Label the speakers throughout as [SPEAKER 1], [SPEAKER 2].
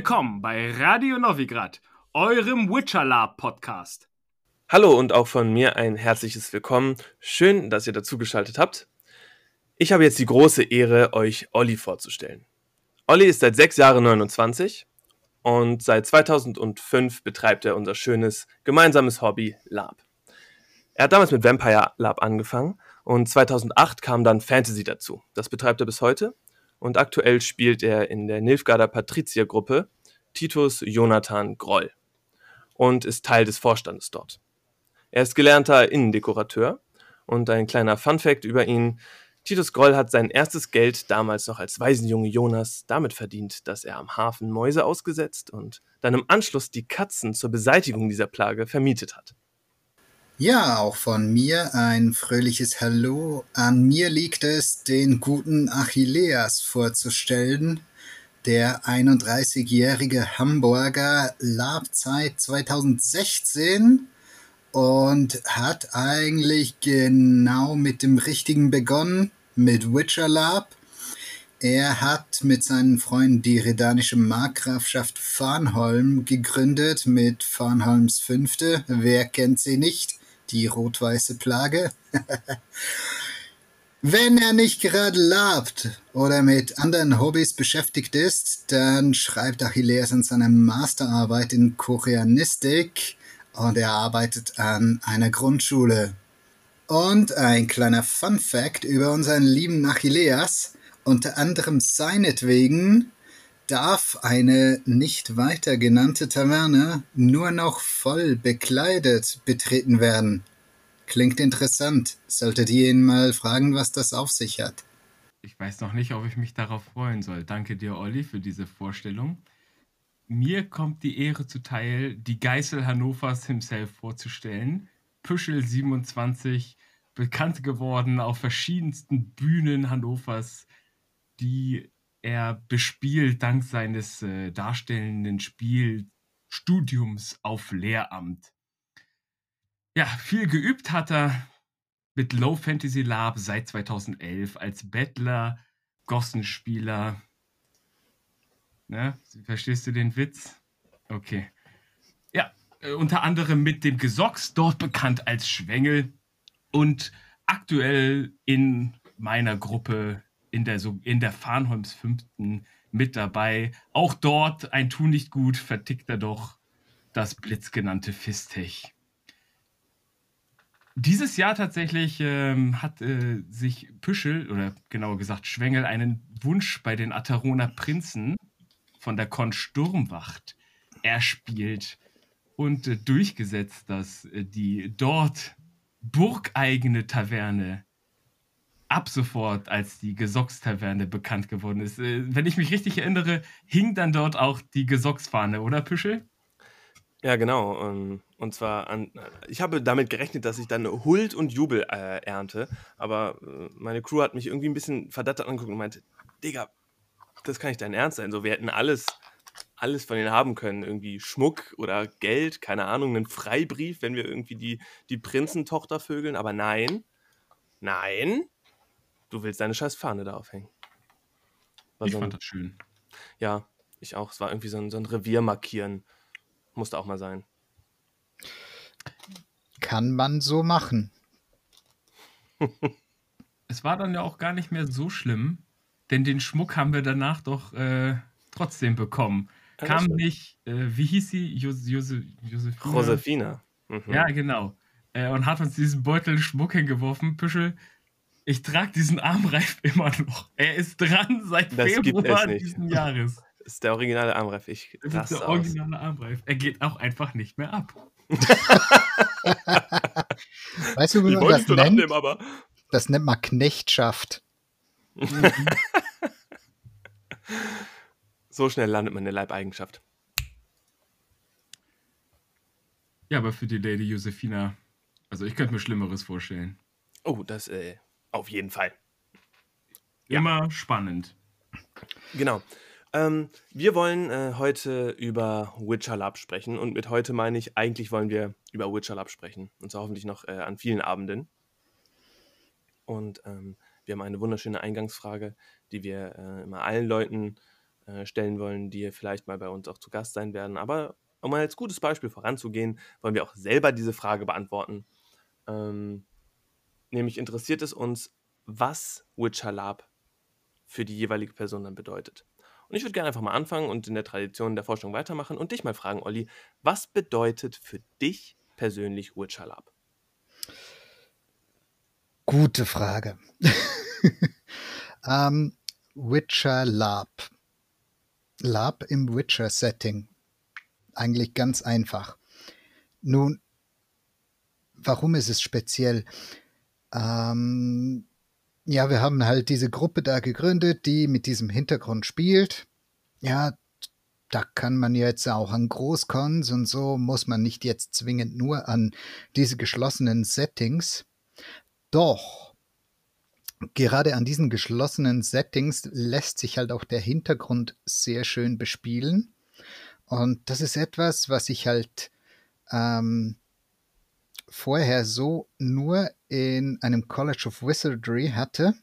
[SPEAKER 1] Willkommen bei Radio Novigrad, eurem Witcher Lab Podcast.
[SPEAKER 2] Hallo und auch von mir ein herzliches Willkommen. Schön, dass ihr dazugeschaltet habt. Ich habe jetzt die große Ehre, euch Olli vorzustellen. Olli ist seit sechs Jahren 29 und seit 2005 betreibt er unser schönes gemeinsames Hobby Lab. Er hat damals mit Vampire Lab angefangen und 2008 kam dann Fantasy dazu. Das betreibt er bis heute und aktuell spielt er in der Nilfgaarder Patriziergruppe Titus Jonathan Groll und ist Teil des Vorstandes dort. Er ist gelernter Innendekorateur und ein kleiner Funfact über ihn. Titus Groll hat sein erstes Geld damals noch als Waisenjunge Jonas damit verdient, dass er am Hafen Mäuse ausgesetzt und dann im Anschluss die Katzen zur Beseitigung dieser Plage vermietet hat.
[SPEAKER 3] Ja, auch von mir ein fröhliches Hallo. An mir liegt es, den guten Achilleas vorzustellen. Der 31-jährige Hamburger Labzeit 2016 und hat eigentlich genau mit dem Richtigen begonnen, mit Witcher Lab. Er hat mit seinen Freunden die redanische Markgrafschaft Farnholm gegründet mit Farnholms Fünfte. Wer kennt sie nicht? Die rot-weiße Plage. Wenn er nicht gerade labt oder mit anderen Hobbys beschäftigt ist, dann schreibt Achilles an seiner Masterarbeit in Koreanistik und er arbeitet an einer Grundschule. Und ein kleiner Fun Fact über unseren lieben Achilleas, unter anderem seinetwegen darf eine nicht weiter genannte Taverne nur noch voll bekleidet betreten werden. Klingt interessant. Solltet ihr ihn mal fragen, was das auf sich hat.
[SPEAKER 1] Ich weiß noch nicht, ob ich mich darauf freuen soll. Danke dir, Olli, für diese Vorstellung. Mir kommt die Ehre zuteil, die Geißel Hannovers himself vorzustellen. Püschel 27, bekannt geworden auf verschiedensten Bühnen Hannovers, die er bespielt dank seines äh, darstellenden Spielstudiums auf Lehramt. Ja, viel geübt hat er mit Low Fantasy Lab seit 2011 als Bettler, Gossenspieler. Ne? Verstehst du den Witz? Okay. Ja, äh, unter anderem mit dem Gesocks, dort bekannt als Schwengel und aktuell in meiner Gruppe in der, so, in der Farnholms fünften mit dabei. Auch dort ein Tu nicht gut, vertickt er doch das blitzgenannte Fistech. Dieses Jahr tatsächlich ähm, hat äh, sich Püschel, oder genauer gesagt Schwengel, einen Wunsch bei den Ataroner Prinzen von der Kon Sturmwacht erspielt und äh, durchgesetzt, dass äh, die dort burgeigene Taverne ab sofort, als die Gesocks-Taverne bekannt geworden ist. Äh, wenn ich mich richtig erinnere, hing dann dort auch die Gesocks-Fahne, oder Püschel?
[SPEAKER 2] Ja, genau. Ähm, und zwar, an, ich habe damit gerechnet, dass ich dann Huld und Jubel äh, ernte, aber äh, meine Crew hat mich irgendwie ein bisschen verdattert angeguckt und meinte, Digga, das kann nicht dein Ernst sein. So, wir hätten alles, alles von denen haben können. Irgendwie Schmuck oder Geld, keine Ahnung, einen Freibrief, wenn wir irgendwie die, die Prinzentochter vögeln, aber nein, nein, du willst deine scheiß Fahne da aufhängen.
[SPEAKER 1] War ich so ein, fand das schön.
[SPEAKER 2] Ja, ich auch. Es war irgendwie so ein, so ein Revier markieren. Musste auch mal sein.
[SPEAKER 3] Kann man so machen.
[SPEAKER 1] es war dann ja auch gar nicht mehr so schlimm, denn den Schmuck haben wir danach doch äh, trotzdem bekommen. Ja, Kam nicht, äh, wie hieß sie? Jos Jose Josefina?
[SPEAKER 2] Josefina.
[SPEAKER 1] Mhm. Ja, genau. Äh, und hat uns diesen Beutel Schmuck hingeworfen. Püschel, ich trage diesen Armreif immer noch. Er ist dran seit das Februar diesen Jahres.
[SPEAKER 2] Das ist der originale Armreif. Ich
[SPEAKER 1] das ist der originale aus. Armreif. Er geht auch einfach nicht mehr ab.
[SPEAKER 3] weißt du, wie man das nennt? Abnehmen, aber... Das nennt man Knechtschaft.
[SPEAKER 2] so schnell landet man eine Leibeigenschaft.
[SPEAKER 1] Ja, aber für die Lady Josephina, also ich könnte mir Schlimmeres vorstellen.
[SPEAKER 2] Oh, das, äh, auf jeden Fall.
[SPEAKER 1] Immer ja. spannend.
[SPEAKER 2] Genau. Ähm, wir wollen äh, heute über Witcher Lab sprechen und mit heute meine ich, eigentlich wollen wir über Witcher Lab sprechen und zwar hoffentlich noch äh, an vielen Abenden. Und ähm, wir haben eine wunderschöne Eingangsfrage, die wir äh, immer allen Leuten äh, stellen wollen, die vielleicht mal bei uns auch zu Gast sein werden. Aber um als gutes Beispiel voranzugehen, wollen wir auch selber diese Frage beantworten. Ähm, nämlich interessiert es uns, was Witcher Lab für die jeweilige Person dann bedeutet. Und ich würde gerne einfach mal anfangen und in der Tradition der Forschung weitermachen und dich mal fragen, Olli, was bedeutet für dich persönlich Witcher Lab?
[SPEAKER 3] Gute Frage. ähm, Witcher Lab. Lab im Witcher-Setting. Eigentlich ganz einfach. Nun, warum ist es speziell? Ähm, ja, wir haben halt diese Gruppe da gegründet, die mit diesem Hintergrund spielt. Ja, da kann man jetzt auch an Großcons und so, muss man nicht jetzt zwingend nur an diese geschlossenen Settings. Doch, gerade an diesen geschlossenen Settings lässt sich halt auch der Hintergrund sehr schön bespielen. Und das ist etwas, was ich halt ähm, vorher so nur in einem College of Wizardry hatte.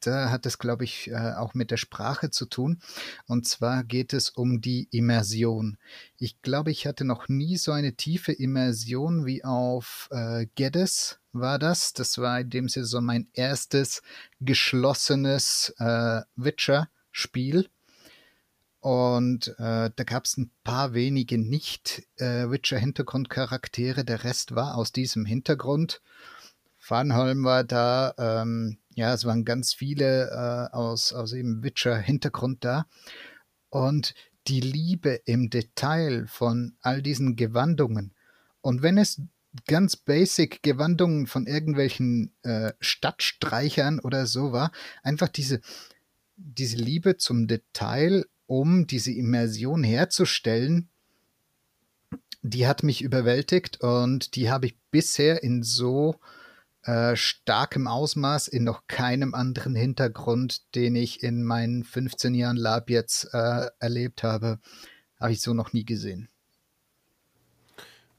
[SPEAKER 3] Da hat es, glaube ich, äh, auch mit der Sprache zu tun. Und zwar geht es um die Immersion. Ich glaube, ich hatte noch nie so eine tiefe Immersion wie auf äh, Geddes war das. Das war in dem Sinne so mein erstes geschlossenes äh, Witcher-Spiel. Und äh, da gab es ein paar wenige Nicht-Witcher-Hintergrundcharaktere. Der Rest war aus diesem Hintergrund. Farnholm war da. Ähm, ja, es waren ganz viele äh, aus, aus eben Witcher-Hintergrund da. Und die Liebe im Detail von all diesen Gewandungen. Und wenn es ganz basic Gewandungen von irgendwelchen äh, Stadtstreichern oder so war, einfach diese, diese Liebe zum Detail um diese Immersion herzustellen, die hat mich überwältigt und die habe ich bisher in so äh, starkem Ausmaß in noch keinem anderen Hintergrund, den ich in meinen 15 Jahren Lab jetzt äh, erlebt habe, habe ich so noch nie gesehen.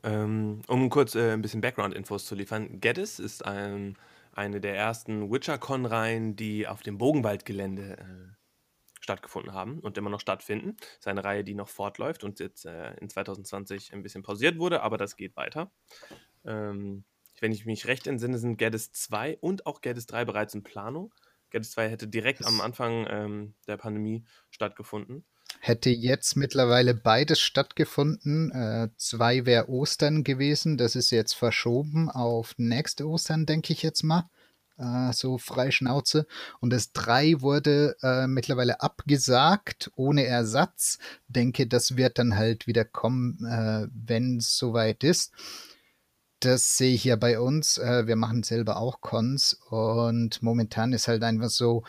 [SPEAKER 2] Ähm, um kurz äh, ein bisschen Background-Infos zu liefern, Geddes ist ein, eine der ersten Witcher-Con-Reihen, die auf dem Bogenwaldgelände äh, stattgefunden haben und immer noch stattfinden. Das ist eine Reihe, die noch fortläuft und jetzt äh, in 2020 ein bisschen pausiert wurde, aber das geht weiter. Ähm, wenn ich mich recht entsinne, sind Geddes 2 und auch Geddes 3 bereits in Planung. Geddes 2 hätte direkt das am Anfang ähm, der Pandemie stattgefunden.
[SPEAKER 3] Hätte jetzt mittlerweile beides stattgefunden. Äh, zwei wäre Ostern gewesen. Das ist jetzt verschoben auf nächste Ostern, denke ich jetzt mal äh, so Freischnauze. Und das 3 wurde äh, mittlerweile abgesagt, ohne Ersatz. Denke, das wird dann halt wieder kommen, äh, wenn es soweit ist. Das sehe ich ja bei uns. Äh, wir machen selber auch Cons und momentan ist halt einfach so,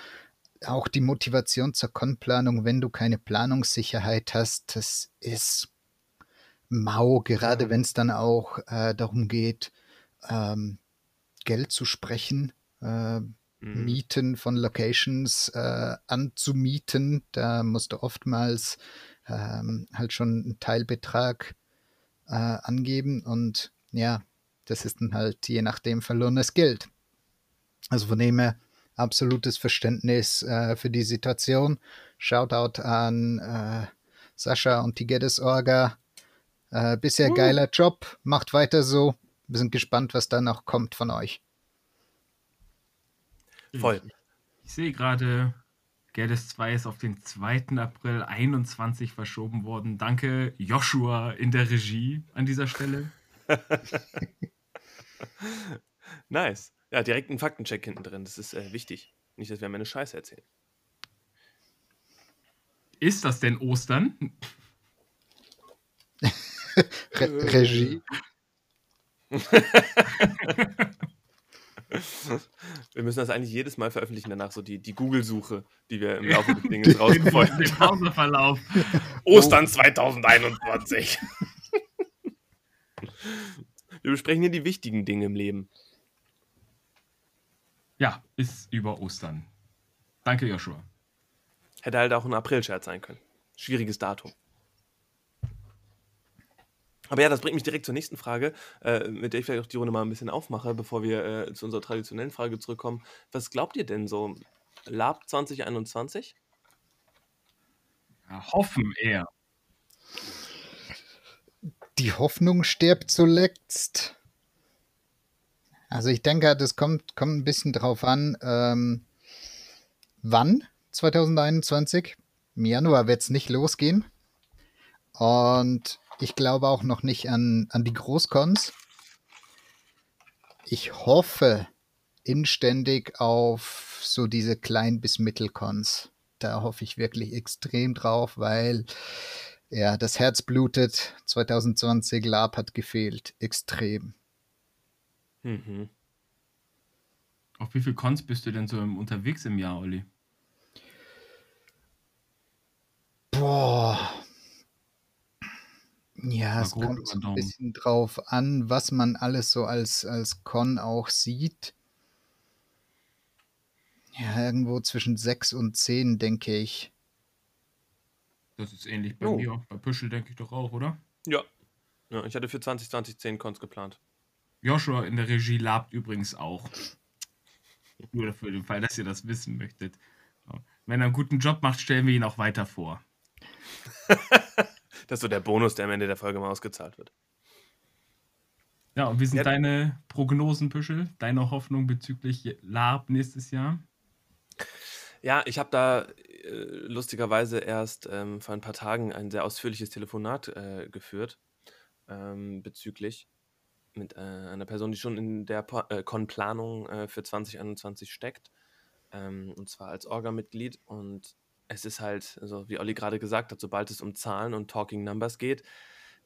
[SPEAKER 3] auch die Motivation zur Con-Planung, wenn du keine Planungssicherheit hast, das ist mau, gerade wenn es dann auch äh, darum geht, ähm, Geld zu sprechen äh, mhm. Mieten von Locations äh, anzumieten. Da musst du oftmals ähm, halt schon einen Teilbetrag äh, angeben und ja, das ist dann halt je nachdem verlorenes Geld. Also von dem her absolutes Verständnis äh, für die Situation. Shoutout an äh, Sascha und die Geddes Orga. Äh, bisher uh. geiler Job, macht weiter so. Wir sind gespannt, was da noch kommt von euch.
[SPEAKER 2] Voll.
[SPEAKER 1] Ich, ich sehe gerade, Gerdes 2 ist auf den 2. April 21 verschoben worden. Danke, Joshua in der Regie an dieser Stelle.
[SPEAKER 2] nice. Ja, direkt ein Faktencheck hinten drin. Das ist äh, wichtig. Nicht, dass wir mir eine Scheiße erzählen.
[SPEAKER 1] Ist das denn Ostern?
[SPEAKER 3] Re Regie.
[SPEAKER 2] Wir müssen das eigentlich jedes Mal veröffentlichen, danach so die, die Google-Suche, die wir im Laufe des Dinges rausgefunden haben. Den
[SPEAKER 1] Browserverlauf.
[SPEAKER 2] Ostern 2021. wir besprechen hier die wichtigen Dinge im Leben.
[SPEAKER 1] Ja, ist über Ostern. Danke, Joshua.
[SPEAKER 2] Hätte halt auch ein April-Scherz sein können. Schwieriges Datum. Aber ja, das bringt mich direkt zur nächsten Frage, äh, mit der ich vielleicht auch die Runde mal ein bisschen aufmache, bevor wir äh, zu unserer traditionellen Frage zurückkommen. Was glaubt ihr denn so? Lab 2021?
[SPEAKER 1] Ja, hoffen eher.
[SPEAKER 3] Die Hoffnung stirbt zuletzt. Also ich denke, das kommt, kommt ein bisschen drauf an, ähm, wann 2021. Im Januar wird es nicht losgehen. Und ich glaube auch noch nicht an, an die Großcons. Ich hoffe inständig auf so diese Klein- bis Mittelcons. Da hoffe ich wirklich extrem drauf, weil ja, das Herz blutet. 2020 Lab hat gefehlt. Extrem.
[SPEAKER 2] Mhm.
[SPEAKER 1] Auf wie viel Cons bist du denn so unterwegs im Jahr, Olli?
[SPEAKER 3] Boah. Ja, es kommt so ein bisschen drauf an, was man alles so als, als Con auch sieht. Ja, irgendwo zwischen sechs und zehn, denke ich.
[SPEAKER 1] Das ist ähnlich bei oh. mir. Bei Püschel denke ich doch auch, oder?
[SPEAKER 2] Ja. ja. Ich hatte für 2020 10 Cons geplant.
[SPEAKER 1] Joshua in der Regie labt übrigens auch. Nur für den Fall, dass ihr das wissen möchtet. Wenn er einen guten Job macht, stellen wir ihn auch weiter vor.
[SPEAKER 2] das ist so der Bonus, der am Ende der Folge mal ausgezahlt wird.
[SPEAKER 1] Ja, und wie sind ja. deine Prognosen, Püschel? Deine Hoffnung bezüglich Lab nächstes Jahr?
[SPEAKER 2] Ja, ich habe da äh, lustigerweise erst ähm, vor ein paar Tagen ein sehr ausführliches Telefonat äh, geführt ähm, bezüglich mit äh, einer Person, die schon in der äh, Con-Planung äh, für 2021 steckt. Ähm, und zwar als Orga-Mitglied. Und es ist halt, also wie Olli gerade gesagt hat, sobald es um Zahlen und Talking Numbers geht,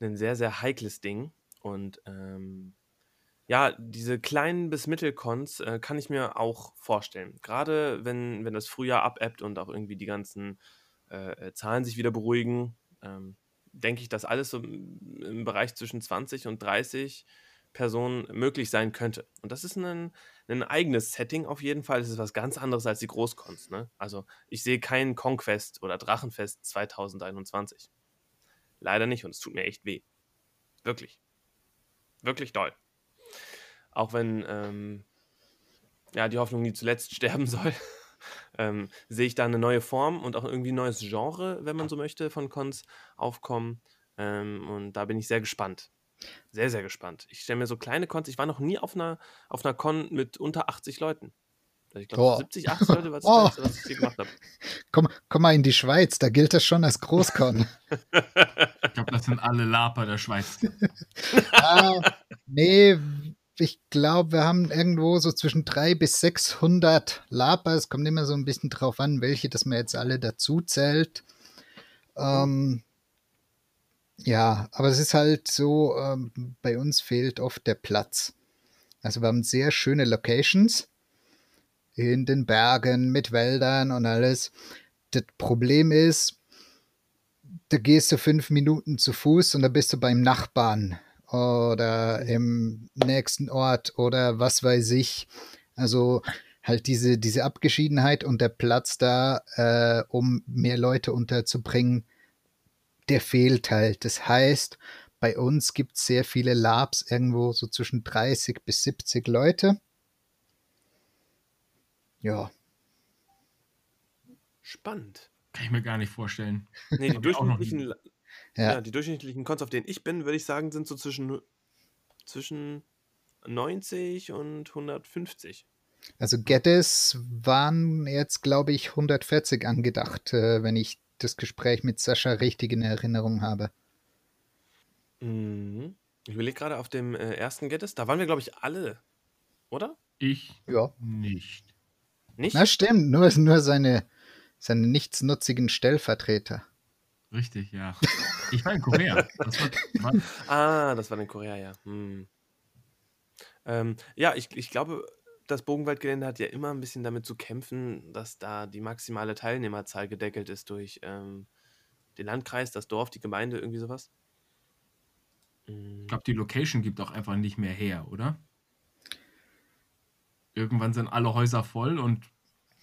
[SPEAKER 2] ein sehr, sehr heikles Ding. Und ähm, ja, diese kleinen bis Mittelcons äh, kann ich mir auch vorstellen. Gerade wenn, wenn das Frühjahr abebbt und auch irgendwie die ganzen äh, äh Zahlen sich wieder beruhigen, ähm, denke ich, dass alles so im Bereich zwischen 20 und 30 Personen möglich sein könnte. Und das ist ein, ein eigenes Setting auf jeden Fall. Das ist was ganz anderes als die Großcons. Ne? Also ich sehe keinen Conquest oder Drachenfest 2021. Leider nicht und es tut mir echt weh. Wirklich. Wirklich doll. Auch wenn ähm, ja, die Hoffnung nie zuletzt sterben soll, ähm, sehe ich da eine neue Form und auch irgendwie ein neues Genre, wenn man so möchte, von Cons aufkommen. Ähm, und da bin ich sehr gespannt. Sehr, sehr gespannt. Ich stelle mir so kleine Cons, ich war noch nie auf einer, auf einer Con mit unter 80 Leuten. Ich glaube, 70, 80 Leute war das oh. was ich hier gemacht habe.
[SPEAKER 3] Komm, komm mal in die Schweiz, da gilt das schon als Großcon.
[SPEAKER 1] ich glaube, das sind alle Laper der Schweiz.
[SPEAKER 3] ah, nee, ich glaube, wir haben irgendwo so zwischen 300 bis 600 Laper. Es kommt immer so ein bisschen drauf an, welche, dass man jetzt alle dazu zählt. Ähm, ja, aber es ist halt so, ähm, bei uns fehlt oft der Platz. Also wir haben sehr schöne Locations in den Bergen mit Wäldern und alles. Das Problem ist, da gehst du fünf Minuten zu Fuß und da bist du beim Nachbarn oder im nächsten Ort oder was weiß ich. Also halt diese, diese Abgeschiedenheit und der Platz da, äh, um mehr Leute unterzubringen, der fehlt halt. Das heißt, bei uns gibt es sehr viele Labs, irgendwo so zwischen 30 bis 70 Leute. Ja.
[SPEAKER 2] Spannend.
[SPEAKER 1] Kann ich mir gar nicht vorstellen.
[SPEAKER 2] Nee, die durchschnittlichen ja. ja, die durchschnittlichen Cons, auf denen ich bin, würde ich sagen, sind so zwischen, zwischen 90 und 150.
[SPEAKER 3] Also Geddes waren jetzt, glaube ich, 140 angedacht, äh, wenn ich das Gespräch mit Sascha richtig in Erinnerung habe.
[SPEAKER 2] Mhm. Ich überlege gerade auf dem äh, ersten Geddes, da waren wir, glaube ich, alle, oder?
[SPEAKER 1] Ich
[SPEAKER 3] ja.
[SPEAKER 1] nicht.
[SPEAKER 3] Nicht? Na stimmt, nur, nur seine, seine nichtsnutzigen Stellvertreter.
[SPEAKER 1] Richtig, ja. Ich war in Korea. Das
[SPEAKER 2] war, ah, das war in Korea, ja. Hm. Ähm, ja, ich, ich glaube, das Bogenwaldgelände hat ja immer ein bisschen damit zu kämpfen, dass da die maximale Teilnehmerzahl gedeckelt ist durch ähm, den Landkreis, das Dorf, die Gemeinde, irgendwie sowas.
[SPEAKER 1] Ich glaube, die Location gibt auch einfach nicht mehr her, oder? Irgendwann sind alle Häuser voll und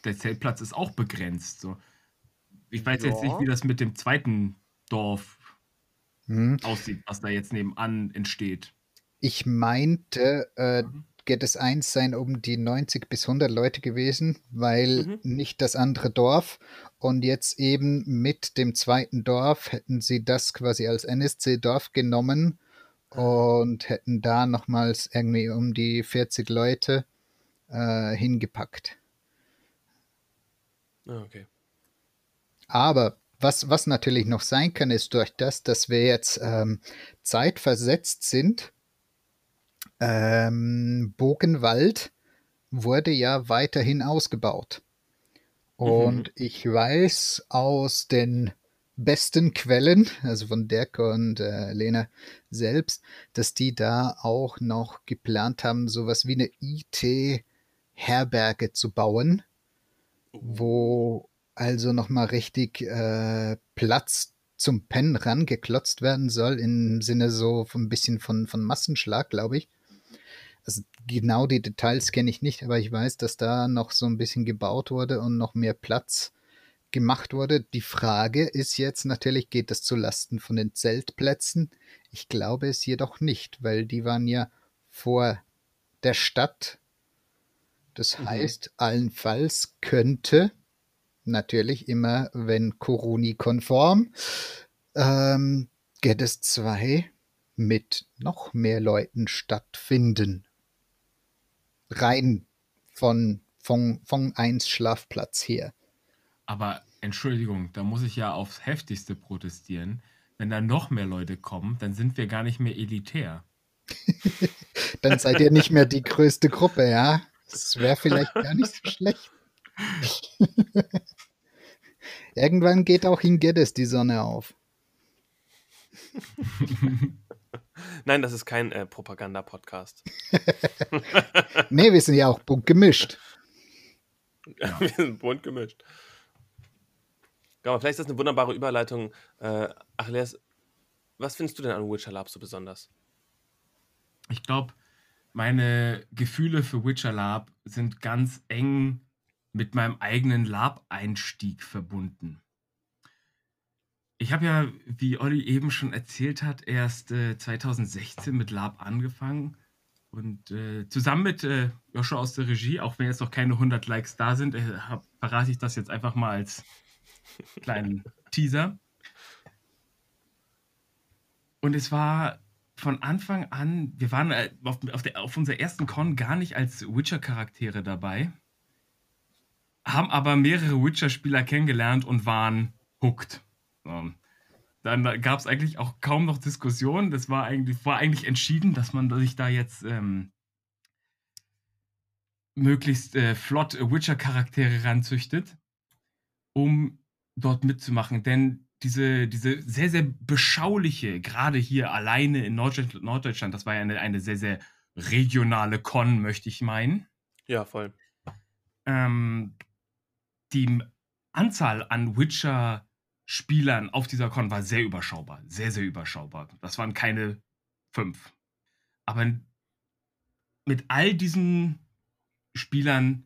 [SPEAKER 1] der Zeltplatz ist auch begrenzt. So. Ich weiß ja. jetzt nicht, wie das mit dem zweiten Dorf hm. aussieht, was da jetzt nebenan entsteht.
[SPEAKER 3] Ich meinte, äh, mhm. Geht es eins sein um die 90 bis 100 Leute gewesen, weil mhm. nicht das andere Dorf. Und jetzt eben mit dem zweiten Dorf hätten sie das quasi als NSC-Dorf genommen und hätten da nochmals irgendwie um die 40 Leute äh, hingepackt.
[SPEAKER 2] Ah, okay.
[SPEAKER 3] Aber was, was natürlich noch sein kann, ist durch das, dass wir jetzt ähm, zeitversetzt sind. Ähm, Bogenwald wurde ja weiterhin ausgebaut. Und mhm. ich weiß aus den besten Quellen, also von Dirk und äh, Lena selbst, dass die da auch noch geplant haben, sowas wie eine IT-Herberge zu bauen, oh. wo also nochmal richtig äh, Platz zum Pen rangeklotzt werden soll, im Sinne so ein bisschen von, von Massenschlag, glaube ich. Also genau die Details kenne ich nicht, aber ich weiß, dass da noch so ein bisschen gebaut wurde und noch mehr Platz gemacht wurde. Die Frage ist jetzt natürlich, geht das zu Lasten von den Zeltplätzen? Ich glaube es jedoch nicht, weil die waren ja vor der Stadt. Das mhm. heißt, allenfalls könnte natürlich immer, wenn Coroni-konform, ähm, es 2 mit noch mehr Leuten stattfinden. Rein von, von, von 1 Schlafplatz her.
[SPEAKER 1] Aber Entschuldigung, da muss ich ja aufs heftigste protestieren. Wenn da noch mehr Leute kommen, dann sind wir gar nicht mehr elitär.
[SPEAKER 3] dann seid ihr nicht mehr die größte Gruppe, ja? Das wäre vielleicht gar nicht so schlecht. Irgendwann geht auch in Geddes die Sonne auf.
[SPEAKER 2] Nein, das ist kein äh, Propaganda-Podcast.
[SPEAKER 3] nee, wir sind ja auch bunt gemischt.
[SPEAKER 2] Ja. wir sind bunt gemischt. Genau, vielleicht ist das eine wunderbare Überleitung. Äh, Achilles, was findest du denn an Witcher Lab so besonders?
[SPEAKER 1] Ich glaube, meine Gefühle für Witcher Lab sind ganz eng mit meinem eigenen Lab-Einstieg verbunden. Ich habe ja, wie Olli eben schon erzählt hat, erst äh, 2016 mit Lab angefangen. Und äh, zusammen mit äh, Joshua aus der Regie, auch wenn jetzt noch keine 100 Likes da sind, äh, hab, verrate ich das jetzt einfach mal als kleinen Teaser. Und es war von Anfang an, wir waren äh, auf, auf, der, auf unserer ersten Con gar nicht als Witcher-Charaktere dabei, haben aber mehrere Witcher-Spieler kennengelernt und waren hooked. So. Dann gab es eigentlich auch kaum noch Diskussionen. Das war eigentlich, war eigentlich entschieden, dass man sich da jetzt ähm, möglichst äh, flott Witcher-Charaktere ranzüchtet, um dort mitzumachen. Denn diese, diese sehr, sehr beschauliche, gerade hier alleine in Norddeutschland, Norddeutschland das war ja eine, eine sehr, sehr regionale Con, möchte ich meinen.
[SPEAKER 2] Ja, voll.
[SPEAKER 1] Ähm, die Anzahl an Witcher-Spielern auf dieser Con war sehr überschaubar. Sehr, sehr überschaubar. Das waren keine fünf. Aber mit all diesen Spielern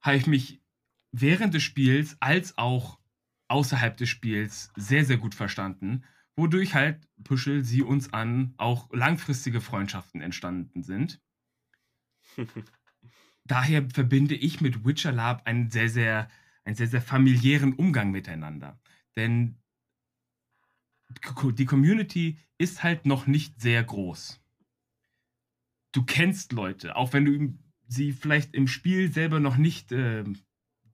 [SPEAKER 1] habe ich mich während des Spiels als auch außerhalb des Spiels sehr, sehr gut verstanden, wodurch halt Puschel sie uns an auch langfristige Freundschaften entstanden sind. daher verbinde ich mit Witcher Lab einen sehr, sehr, einen sehr, sehr familiären Umgang miteinander. Denn die Community ist halt noch nicht sehr groß. Du kennst Leute, auch wenn du sie vielleicht im Spiel selber noch nicht äh,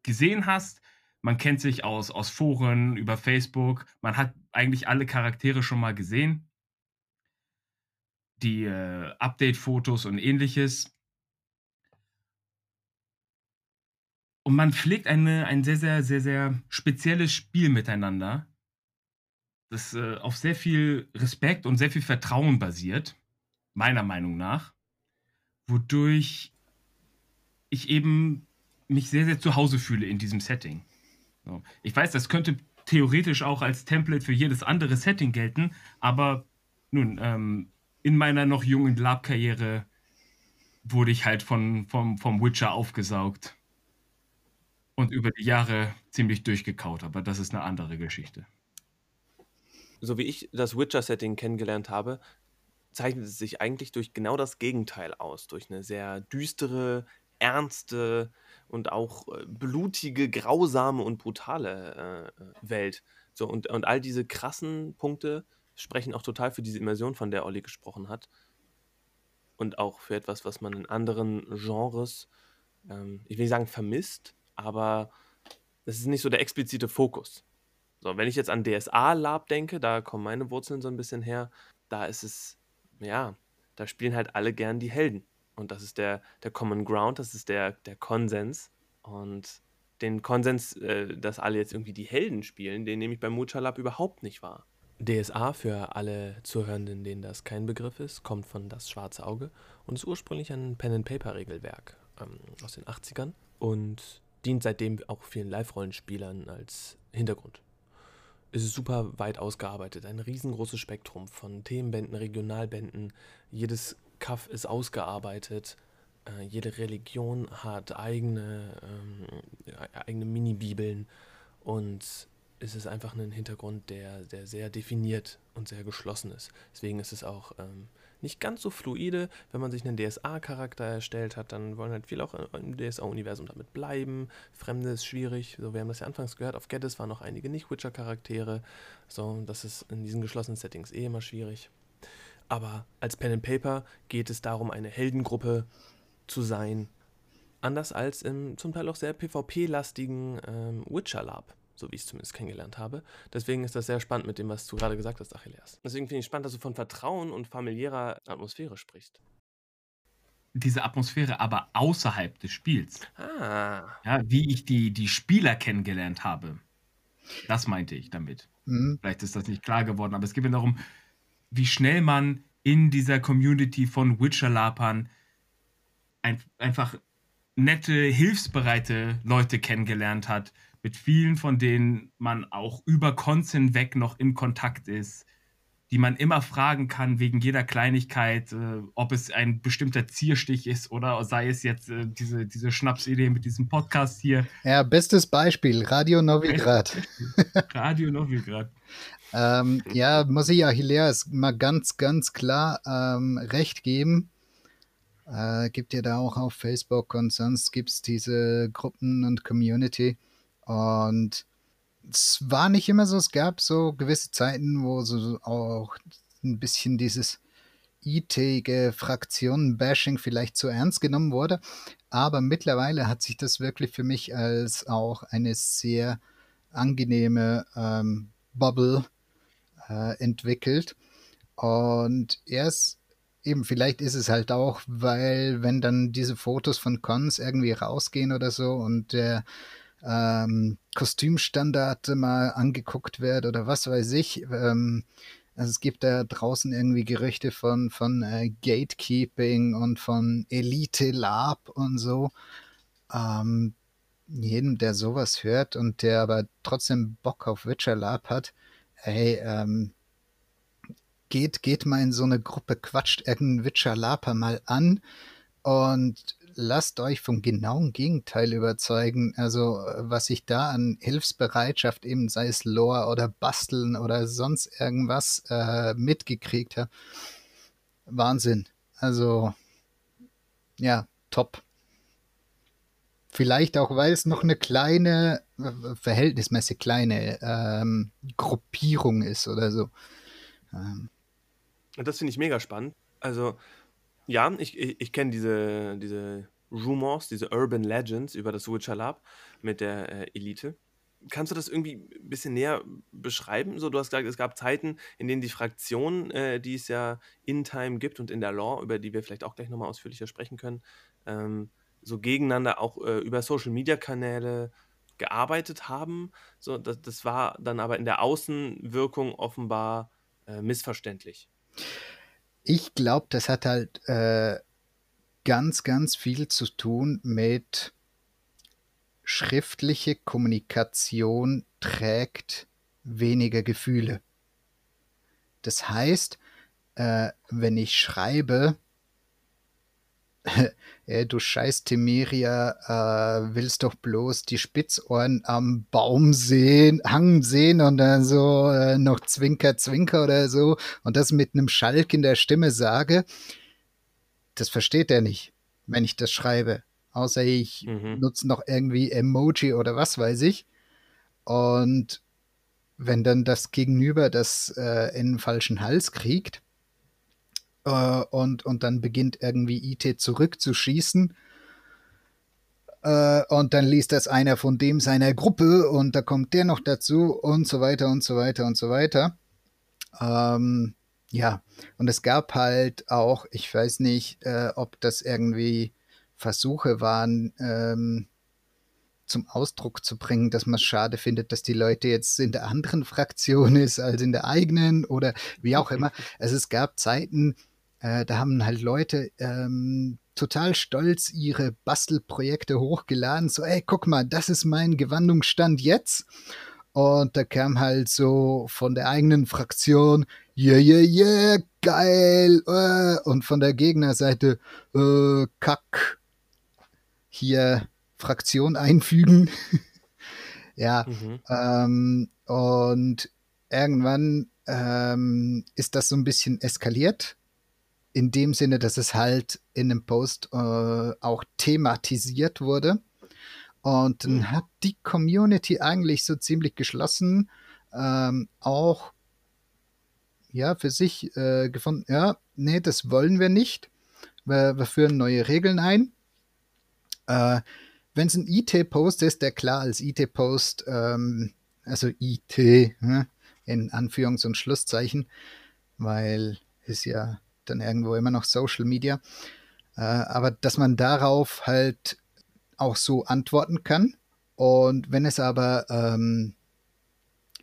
[SPEAKER 1] gesehen hast. Man kennt sich aus, aus Foren, über Facebook. Man hat eigentlich alle Charaktere schon mal gesehen. Die äh, Update-Fotos und ähnliches. Und man pflegt eine, ein sehr, sehr, sehr, sehr spezielles Spiel miteinander, das äh, auf sehr viel Respekt und sehr viel Vertrauen basiert, meiner Meinung nach, wodurch ich eben mich sehr, sehr zu Hause fühle in diesem Setting. So. Ich weiß, das könnte theoretisch auch als Template für jedes andere Setting gelten, aber nun, ähm, in meiner noch jungen Lab-Karriere wurde ich halt von, vom, vom Witcher aufgesaugt und über die Jahre ziemlich durchgekaut, aber das ist eine andere Geschichte.
[SPEAKER 2] So wie ich das Witcher-Setting kennengelernt habe, zeichnet es sich eigentlich durch genau das Gegenteil aus, durch eine sehr düstere, ernste und auch äh, blutige, grausame und brutale äh, Welt. So, und, und all diese krassen Punkte sprechen auch total für diese Immersion, von der Olli gesprochen hat. Und auch für etwas, was man in anderen Genres, ähm, ich will nicht sagen vermisst, aber das ist nicht so der explizite Fokus. So, wenn ich jetzt an DSA-Lab denke, da kommen meine Wurzeln so ein bisschen her, da ist es, ja, da spielen halt alle gern die Helden. Und das ist der, der Common Ground, das ist der, der Konsens. Und den Konsens, äh, dass alle jetzt irgendwie die Helden spielen, den nehme ich beim Mucha Lab überhaupt nicht wahr. DSA, für alle Zuhörenden, denen das kein Begriff ist, kommt von Das Schwarze Auge und ist ursprünglich ein Pen-and-Paper-Regelwerk ähm, aus den 80ern und dient seitdem auch vielen Live-Rollenspielern als Hintergrund. Es ist super weit ausgearbeitet, ein riesengroßes Spektrum von Themenbänden, Regionalbänden. Jedes Kaff ist ausgearbeitet. Äh, jede Religion hat eigene, ähm, eigene Mini-Bibeln und es ist einfach ein Hintergrund, der, der sehr definiert und sehr geschlossen ist. Deswegen ist es auch ähm, nicht ganz so fluide. Wenn man sich einen DSA-Charakter erstellt hat, dann wollen halt viele auch im DSA-Universum damit bleiben. Fremde ist schwierig. So, wir haben das ja anfangs gehört. Auf Geddes waren noch einige Nicht-Witcher-Charaktere. So, das ist in diesen geschlossenen Settings eh immer schwierig. Aber als Pen and Paper geht es darum, eine Heldengruppe zu sein. Anders als im zum Teil auch sehr PvP-lastigen ähm, Witcher Lab so wie ich es zumindest kennengelernt habe. Deswegen ist das sehr spannend mit dem, was du gerade gesagt hast, Achilleas. Deswegen finde ich spannend, dass du von Vertrauen und familiärer Atmosphäre sprichst.
[SPEAKER 1] Diese Atmosphäre aber außerhalb des Spiels.
[SPEAKER 2] Ah.
[SPEAKER 1] Ja, wie ich die, die Spieler kennengelernt habe. Das meinte ich damit. Mhm. Vielleicht ist das nicht klar geworden, aber es geht mir darum, wie schnell man in dieser Community von Witcher-Lapern ein, einfach nette, hilfsbereite Leute kennengelernt hat, mit vielen von denen man auch über Konzen weg noch in Kontakt ist, die man immer fragen kann wegen jeder Kleinigkeit, äh, ob es ein bestimmter Zierstich ist oder sei es jetzt äh, diese, diese Schnapsidee mit diesem Podcast hier.
[SPEAKER 3] Ja, bestes Beispiel, Radio Novigrad.
[SPEAKER 1] Radio Novigrad.
[SPEAKER 3] ähm, ja, muss ich Achilleas mal ganz, ganz klar ähm, recht geben. Äh, gibt ja da auch auf Facebook und sonst gibt es diese Gruppen und Community. Und es war nicht immer so, es gab so gewisse Zeiten, wo so auch ein bisschen dieses itige Fraktionen-Bashing vielleicht zu ernst genommen wurde. Aber mittlerweile hat sich das wirklich für mich als auch eine sehr angenehme ähm, Bubble äh, entwickelt. Und erst eben, vielleicht ist es halt auch, weil wenn dann diese Fotos von Cons irgendwie rausgehen oder so und der ähm, Kostümstandard mal angeguckt wird oder was weiß ich. Ähm, also es gibt da draußen irgendwie Gerüchte von, von äh, Gatekeeping und von Elite Lab und so. Ähm, jedem, der sowas hört und der aber trotzdem Bock auf Witcher Lab hat, hey, ähm, geht, geht mal in so eine Gruppe, quatscht irgendeinen Witcher Laper mal an und lasst euch vom genauen Gegenteil überzeugen. Also, was ich da an Hilfsbereitschaft, eben sei es Lore oder Basteln oder sonst irgendwas, äh, mitgekriegt habe. Wahnsinn. Also, ja, top. Vielleicht auch, weil es noch eine kleine, verhältnismäßig kleine ähm, Gruppierung ist oder so.
[SPEAKER 2] Ähm. Das finde ich mega spannend. Also, ja, ich, ich, ich kenne diese, diese Rumors, diese Urban Legends über das Witcher Lab mit der äh, Elite. Kannst du das irgendwie ein bisschen näher beschreiben? So, du hast gesagt, es gab Zeiten, in denen die Fraktionen, äh, die es ja in Time gibt und in der Lore, über die wir vielleicht auch gleich nochmal ausführlicher sprechen können, ähm, so gegeneinander auch äh, über Social Media Kanäle gearbeitet haben. So, das, das war dann aber in der Außenwirkung offenbar äh, missverständlich.
[SPEAKER 3] Ich glaube, das hat halt äh, ganz, ganz viel zu tun mit schriftliche Kommunikation trägt weniger Gefühle. Das heißt, äh, wenn ich schreibe, Ey, du scheiß Temeria, äh, willst doch bloß die Spitzohren am Baum sehen, Hang sehen und dann so äh, noch Zwinker, Zwinker oder so und das mit einem Schalk in der Stimme sage. Das versteht er nicht, wenn ich das schreibe. Außer ich mhm. nutze noch irgendwie Emoji oder was weiß ich. Und wenn dann das Gegenüber das äh, in den falschen Hals kriegt, äh, und, und dann beginnt irgendwie IT zurückzuschießen. Äh, und dann liest das einer von dem seiner Gruppe und da kommt der noch dazu und so weiter und so weiter und so weiter. Ähm, ja, und es gab halt auch, ich weiß nicht, äh, ob das irgendwie Versuche waren, ähm, zum Ausdruck zu bringen, dass man es schade findet, dass die Leute jetzt in der anderen Fraktion ist als in der eigenen oder wie auch immer. Also es gab Zeiten, äh, da haben halt Leute ähm, total stolz ihre Bastelprojekte hochgeladen. So, ey, guck mal, das ist mein Gewandungsstand jetzt. Und da kam halt so von der eigenen Fraktion, yeah, yeah, yeah, geil. Äh, und von der Gegnerseite, äh, kack, hier Fraktion einfügen. ja, mhm. ähm, und irgendwann ähm, ist das so ein bisschen eskaliert in dem Sinne, dass es halt in einem Post äh, auch thematisiert wurde. Und dann mhm. hat die Community eigentlich so ziemlich geschlossen ähm, auch ja für sich äh, gefunden, ja, nee, das wollen wir nicht. Wir, wir führen neue Regeln ein. Äh, Wenn es ein IT-Post ist, der klar als IT-Post, ähm, also IT ne, in Anführungs- und Schlusszeichen, weil es ja dann irgendwo immer noch Social Media. Äh, aber dass man darauf halt auch so antworten kann. Und wenn es aber ähm,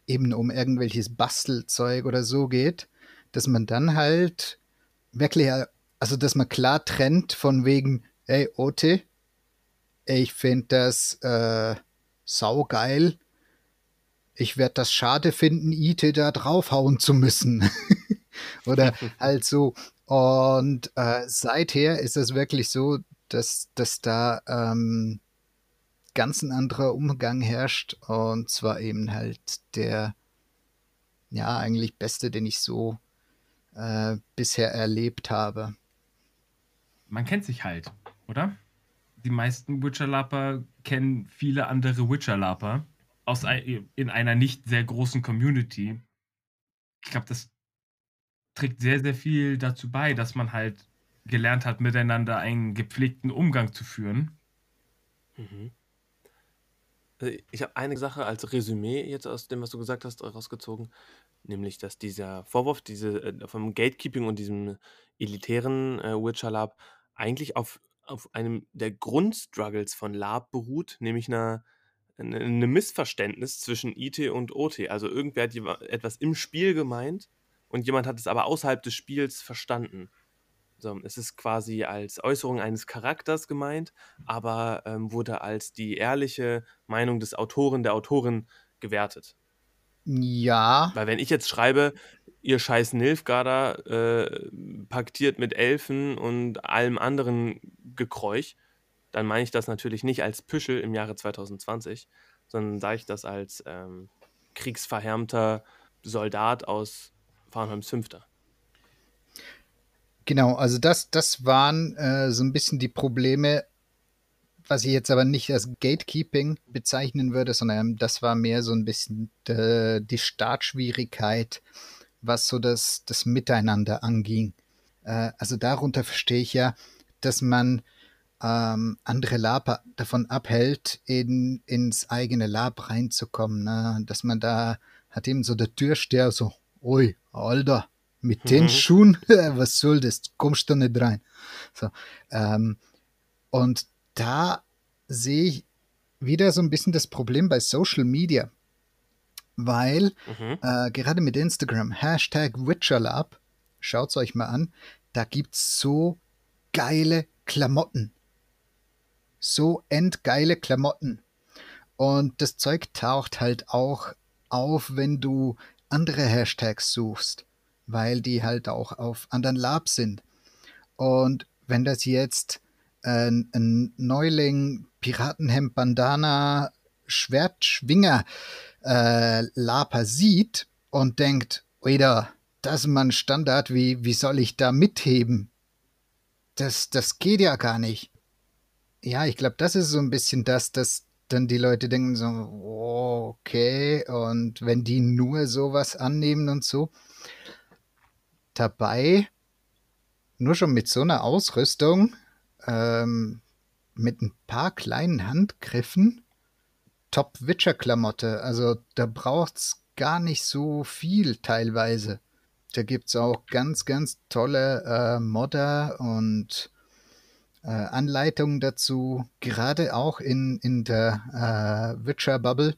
[SPEAKER 3] eben um irgendwelches Bastelzeug oder so geht, dass man dann halt wirklich, also dass man klar trennt von wegen, ey, Ote, ich finde das äh, saugeil. Ich werde das schade finden, IT da draufhauen zu müssen. Oder halt so. Und äh, seither ist es wirklich so, dass, dass da ähm, ganz ein anderer Umgang herrscht. Und zwar eben halt der, ja, eigentlich beste, den ich so äh, bisher erlebt habe.
[SPEAKER 1] Man kennt sich halt, oder? Die meisten Witcher-Laper kennen viele andere Witcher-Laper in einer nicht sehr großen Community. Ich glaube, das trägt sehr, sehr viel dazu bei, dass man halt gelernt hat, miteinander einen gepflegten Umgang zu führen.
[SPEAKER 2] Mhm. Also, ich habe eine Sache als Resümee jetzt aus dem, was du gesagt hast, rausgezogen, nämlich, dass dieser Vorwurf diese, äh, vom Gatekeeping und diesem elitären äh, Witcher Lab eigentlich auf, auf einem der Grundstruggles von Lab beruht, nämlich einer einem Missverständnis zwischen IT und OT. Also irgendwer hat etwas im Spiel gemeint und jemand hat es aber außerhalb des Spiels verstanden. So, es ist quasi als Äußerung eines Charakters gemeint, aber ähm, wurde als die ehrliche Meinung des Autoren, der Autorin gewertet.
[SPEAKER 3] Ja.
[SPEAKER 2] Weil wenn ich jetzt schreibe, ihr scheiß Nilfgaarder äh, paktiert mit Elfen und allem anderen Gekräuch, dann meine ich das natürlich nicht als Püschel im Jahre 2020, sondern sage ich das als ähm, kriegsverhärmter Soldat aus Farnheims Fünfter.
[SPEAKER 3] Genau, also das, das waren äh, so ein bisschen die Probleme, was ich jetzt aber nicht als Gatekeeping bezeichnen würde, sondern das war mehr so ein bisschen de, die Startschwierigkeit, was so das, das Miteinander anging. Äh, also darunter verstehe ich ja, dass man ähm, andere Lab davon abhält, in, ins eigene Lab reinzukommen. Ne? Dass man da hat eben so der Türsteher so, ui, Alter, mit mhm. den Schuhen, was soll das? Kommst du nicht rein. So, ähm, und da sehe ich wieder so ein bisschen das Problem bei Social Media, weil mhm. äh, gerade mit Instagram, Hashtag WitcherLab, schaut es euch mal an, da gibt es so geile Klamotten. So endgeile Klamotten. Und das Zeug taucht halt auch auf, wenn du andere Hashtags suchst, weil die halt auch auf anderen Labs sind. Und wenn das jetzt äh, ein Neuling, Piratenhemd, Bandana, Schwertschwinger, äh, Laper sieht und denkt, Oida, das ist mein Standard, wie, wie soll ich da mitheben? Das, das geht ja gar nicht. Ja, ich glaube, das ist so ein bisschen das, dass dann die Leute denken so, okay, und wenn die nur sowas annehmen und so. Dabei, nur schon mit so einer Ausrüstung, ähm, mit ein paar kleinen Handgriffen, Top-Witcher-Klamotte. Also da braucht es gar nicht so viel teilweise. Da gibt es auch ganz, ganz tolle äh, Modder und äh, Anleitungen dazu, gerade auch in, in der äh, Witcher-Bubble.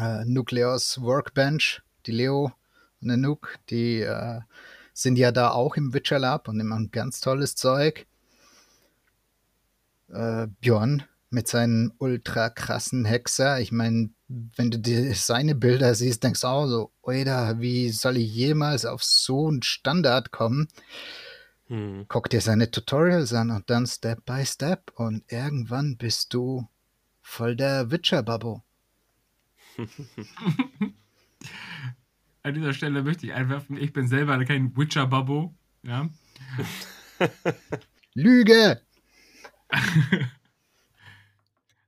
[SPEAKER 3] Äh, Nucleus Workbench, die Leo und der Nuke, die äh, sind ja da auch im Witcher Lab und immer ein ganz tolles Zeug. Äh, Björn mit seinen ultra krassen Hexer. Ich meine, wenn du die, seine Bilder siehst, denkst du auch so, Oida, wie soll ich jemals auf so einen Standard kommen? Hm. Guck dir seine Tutorials an und dann Step by Step und irgendwann bist du voll der Witcher-Babbo.
[SPEAKER 1] An dieser Stelle möchte ich einwerfen, ich bin selber kein Witcher-Babbo. Ja?
[SPEAKER 3] Lüge!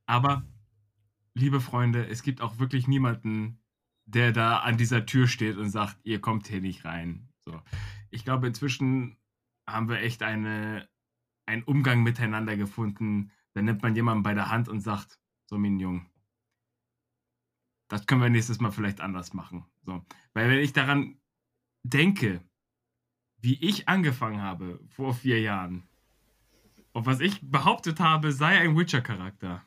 [SPEAKER 1] Aber, liebe Freunde, es gibt auch wirklich niemanden, der da an dieser Tür steht und sagt, ihr kommt hier nicht rein. So. Ich glaube, inzwischen haben wir echt eine, einen Umgang miteinander gefunden. Da nimmt man jemanden bei der Hand und sagt, so mein Jung, das können wir nächstes Mal vielleicht anders machen. So. Weil wenn ich daran denke, wie ich angefangen habe vor vier Jahren und was ich behauptet habe, sei ein Witcher-Charakter.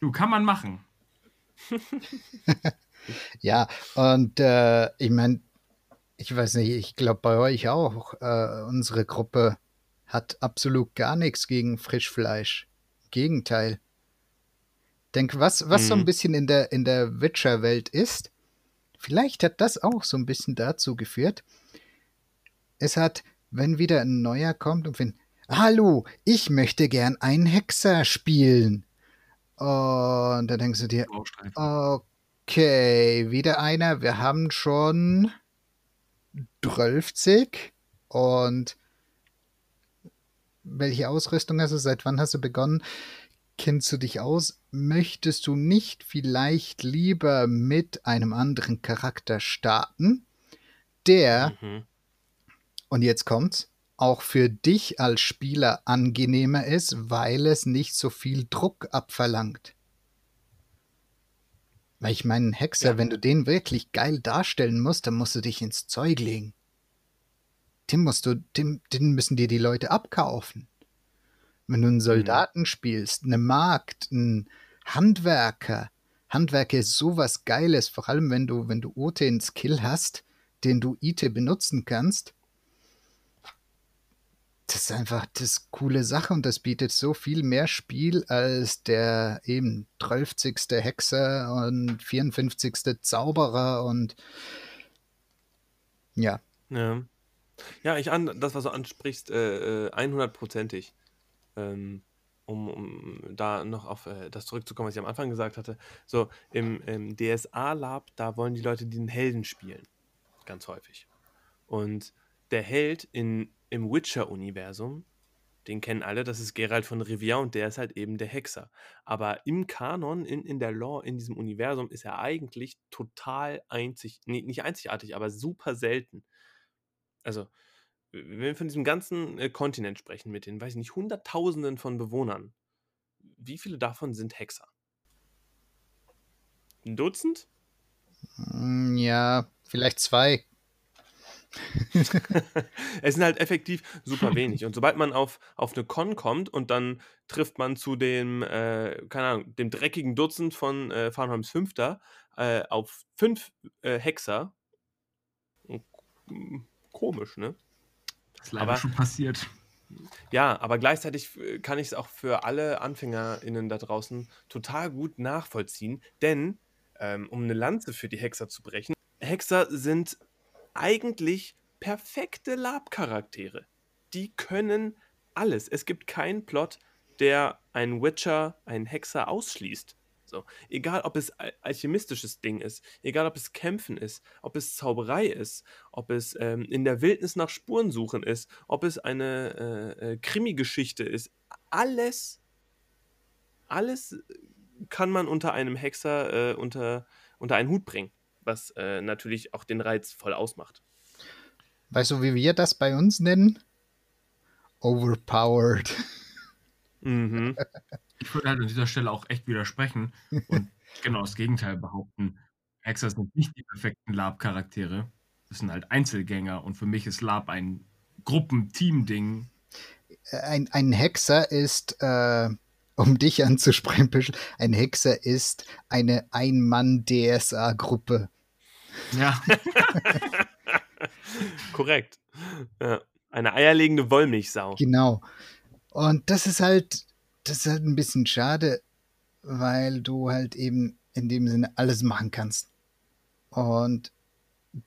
[SPEAKER 1] Du, kann man machen.
[SPEAKER 3] ja, und äh, ich meine, ich weiß nicht, ich glaube bei euch auch, äh, unsere Gruppe hat absolut gar nichts gegen Frischfleisch. Gegenteil. Denk, was, was mhm. so ein mhm. bisschen in der, in der Witcher-Welt ist, vielleicht hat das auch so ein bisschen dazu geführt. Es hat, wenn wieder ein neuer kommt und findet, Hallo, ich möchte gern einen Hexer spielen. Und dann denkst du dir, okay, wieder einer, wir haben schon 12 und welche Ausrüstung hast du? Seit wann hast du begonnen? Kennst du dich aus? Möchtest du nicht vielleicht lieber mit einem anderen Charakter starten, der, mhm. und jetzt kommt's, auch für dich als Spieler angenehmer ist, weil es nicht so viel Druck abverlangt? Weil ich meinen Hexer, ja. wenn du den wirklich geil darstellen musst, dann musst du dich ins Zeug legen. Den musst du, den, den müssen dir die Leute abkaufen. Wenn du einen mhm. Soldaten mhm. spielst, eine Magd, einen Handwerker. Handwerker ist sowas Geiles, vor allem wenn du, wenn du Ote in Skill hast, den du Ite benutzen kannst. Das ist einfach das coole Sache und das bietet so viel mehr Spiel als der eben 12. Hexer und 54. Zauberer und ja.
[SPEAKER 2] Ja, ja ich an, das, was du ansprichst, äh, 100%ig. Äh, ähm, um, um da noch auf äh, das zurückzukommen, was ich am Anfang gesagt hatte. So, im, im DSA-Lab, da wollen die Leute den Helden spielen. Ganz häufig. Und der Held in im Witcher-Universum, den kennen alle, das ist Geralt von Rivia und der ist halt eben der Hexer. Aber im Kanon, in, in der Lore, in diesem Universum ist er eigentlich total einzig, nee, nicht einzigartig, aber super selten. Also, wenn wir von diesem ganzen äh, Kontinent sprechen, mit den, weiß ich nicht, Hunderttausenden von Bewohnern, wie viele davon sind Hexer? Ein Dutzend?
[SPEAKER 3] Hm, ja, vielleicht zwei.
[SPEAKER 2] es sind halt effektiv super wenig. Und sobald man auf, auf eine Con kommt und dann trifft man zu dem, äh, keine Ahnung, dem dreckigen Dutzend von äh, Farnholms Fünfter äh, auf fünf äh, Hexer. Komisch, ne?
[SPEAKER 1] Ist leider aber, schon passiert.
[SPEAKER 2] Ja, aber gleichzeitig äh, kann ich es auch für alle AnfängerInnen da draußen total gut nachvollziehen, denn ähm, um eine Lanze für die Hexer zu brechen, Hexer sind eigentlich perfekte Lab-Charaktere. Die können alles. Es gibt keinen Plot, der einen Witcher, einen Hexer ausschließt. So, egal ob es alchemistisches Ding ist, egal ob es Kämpfen ist, ob es Zauberei ist, ob es ähm, in der Wildnis nach Spuren suchen ist, ob es eine äh, äh, Krimi-Geschichte ist, alles, alles kann man unter einem Hexer äh, unter, unter einen Hut bringen, was äh, natürlich auch den Reiz voll ausmacht.
[SPEAKER 3] Weißt du, wie wir das bei uns nennen? Overpowered.
[SPEAKER 1] Mhm. Ich würde halt an dieser Stelle auch echt widersprechen und genau das Gegenteil behaupten. Hexer sind nicht die perfekten Lab-Charaktere. Das sind halt Einzelgänger und für mich ist Lab ein Gruppen-Team-Ding.
[SPEAKER 3] Ein, ein Hexer ist, äh, um dich anzusprechen, ein Hexer ist eine Ein-Mann-DSA-Gruppe.
[SPEAKER 1] Ja.
[SPEAKER 2] Korrekt. Ja. Eine eierlegende Wollmilchsau.
[SPEAKER 3] Genau. Und das ist halt, das ist halt ein bisschen schade, weil du halt eben in dem Sinne alles machen kannst. Und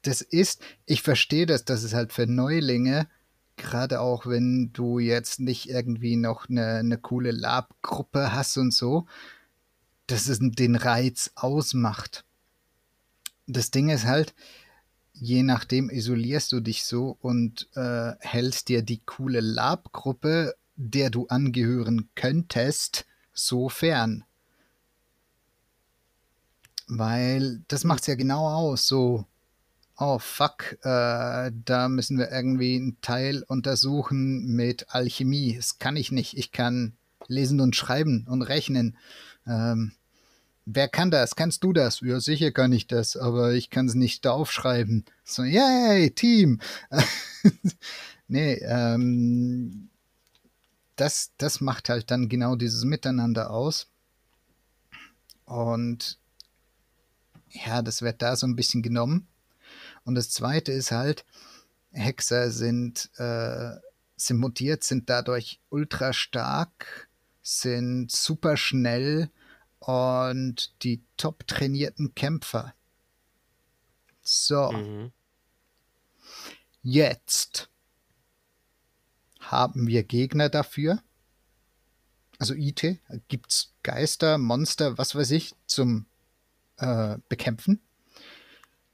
[SPEAKER 3] das ist, ich verstehe das, das ist halt für Neulinge, gerade auch wenn du jetzt nicht irgendwie noch eine, eine coole Lab-Gruppe hast und so, dass es den Reiz ausmacht. Das Ding ist halt, je nachdem isolierst du dich so und äh, hältst dir die coole Lab-Gruppe der du angehören könntest, so fern. Weil das macht es ja genau aus, so, oh fuck, äh, da müssen wir irgendwie einen Teil untersuchen mit Alchemie. Das kann ich nicht. Ich kann lesen und schreiben und rechnen. Ähm, wer kann das? Kannst du das? Ja, sicher kann ich das, aber ich kann es nicht aufschreiben. So, yay, Team! nee, ähm, das, das macht halt dann genau dieses Miteinander aus. Und ja, das wird da so ein bisschen genommen. Und das zweite ist halt, Hexer sind, äh, sind mutiert, sind dadurch ultra stark, sind super schnell und die top trainierten Kämpfer. So. Mhm. Jetzt haben wir Gegner dafür? Also IT, gibt es Geister, Monster, was weiß ich, zum äh, Bekämpfen?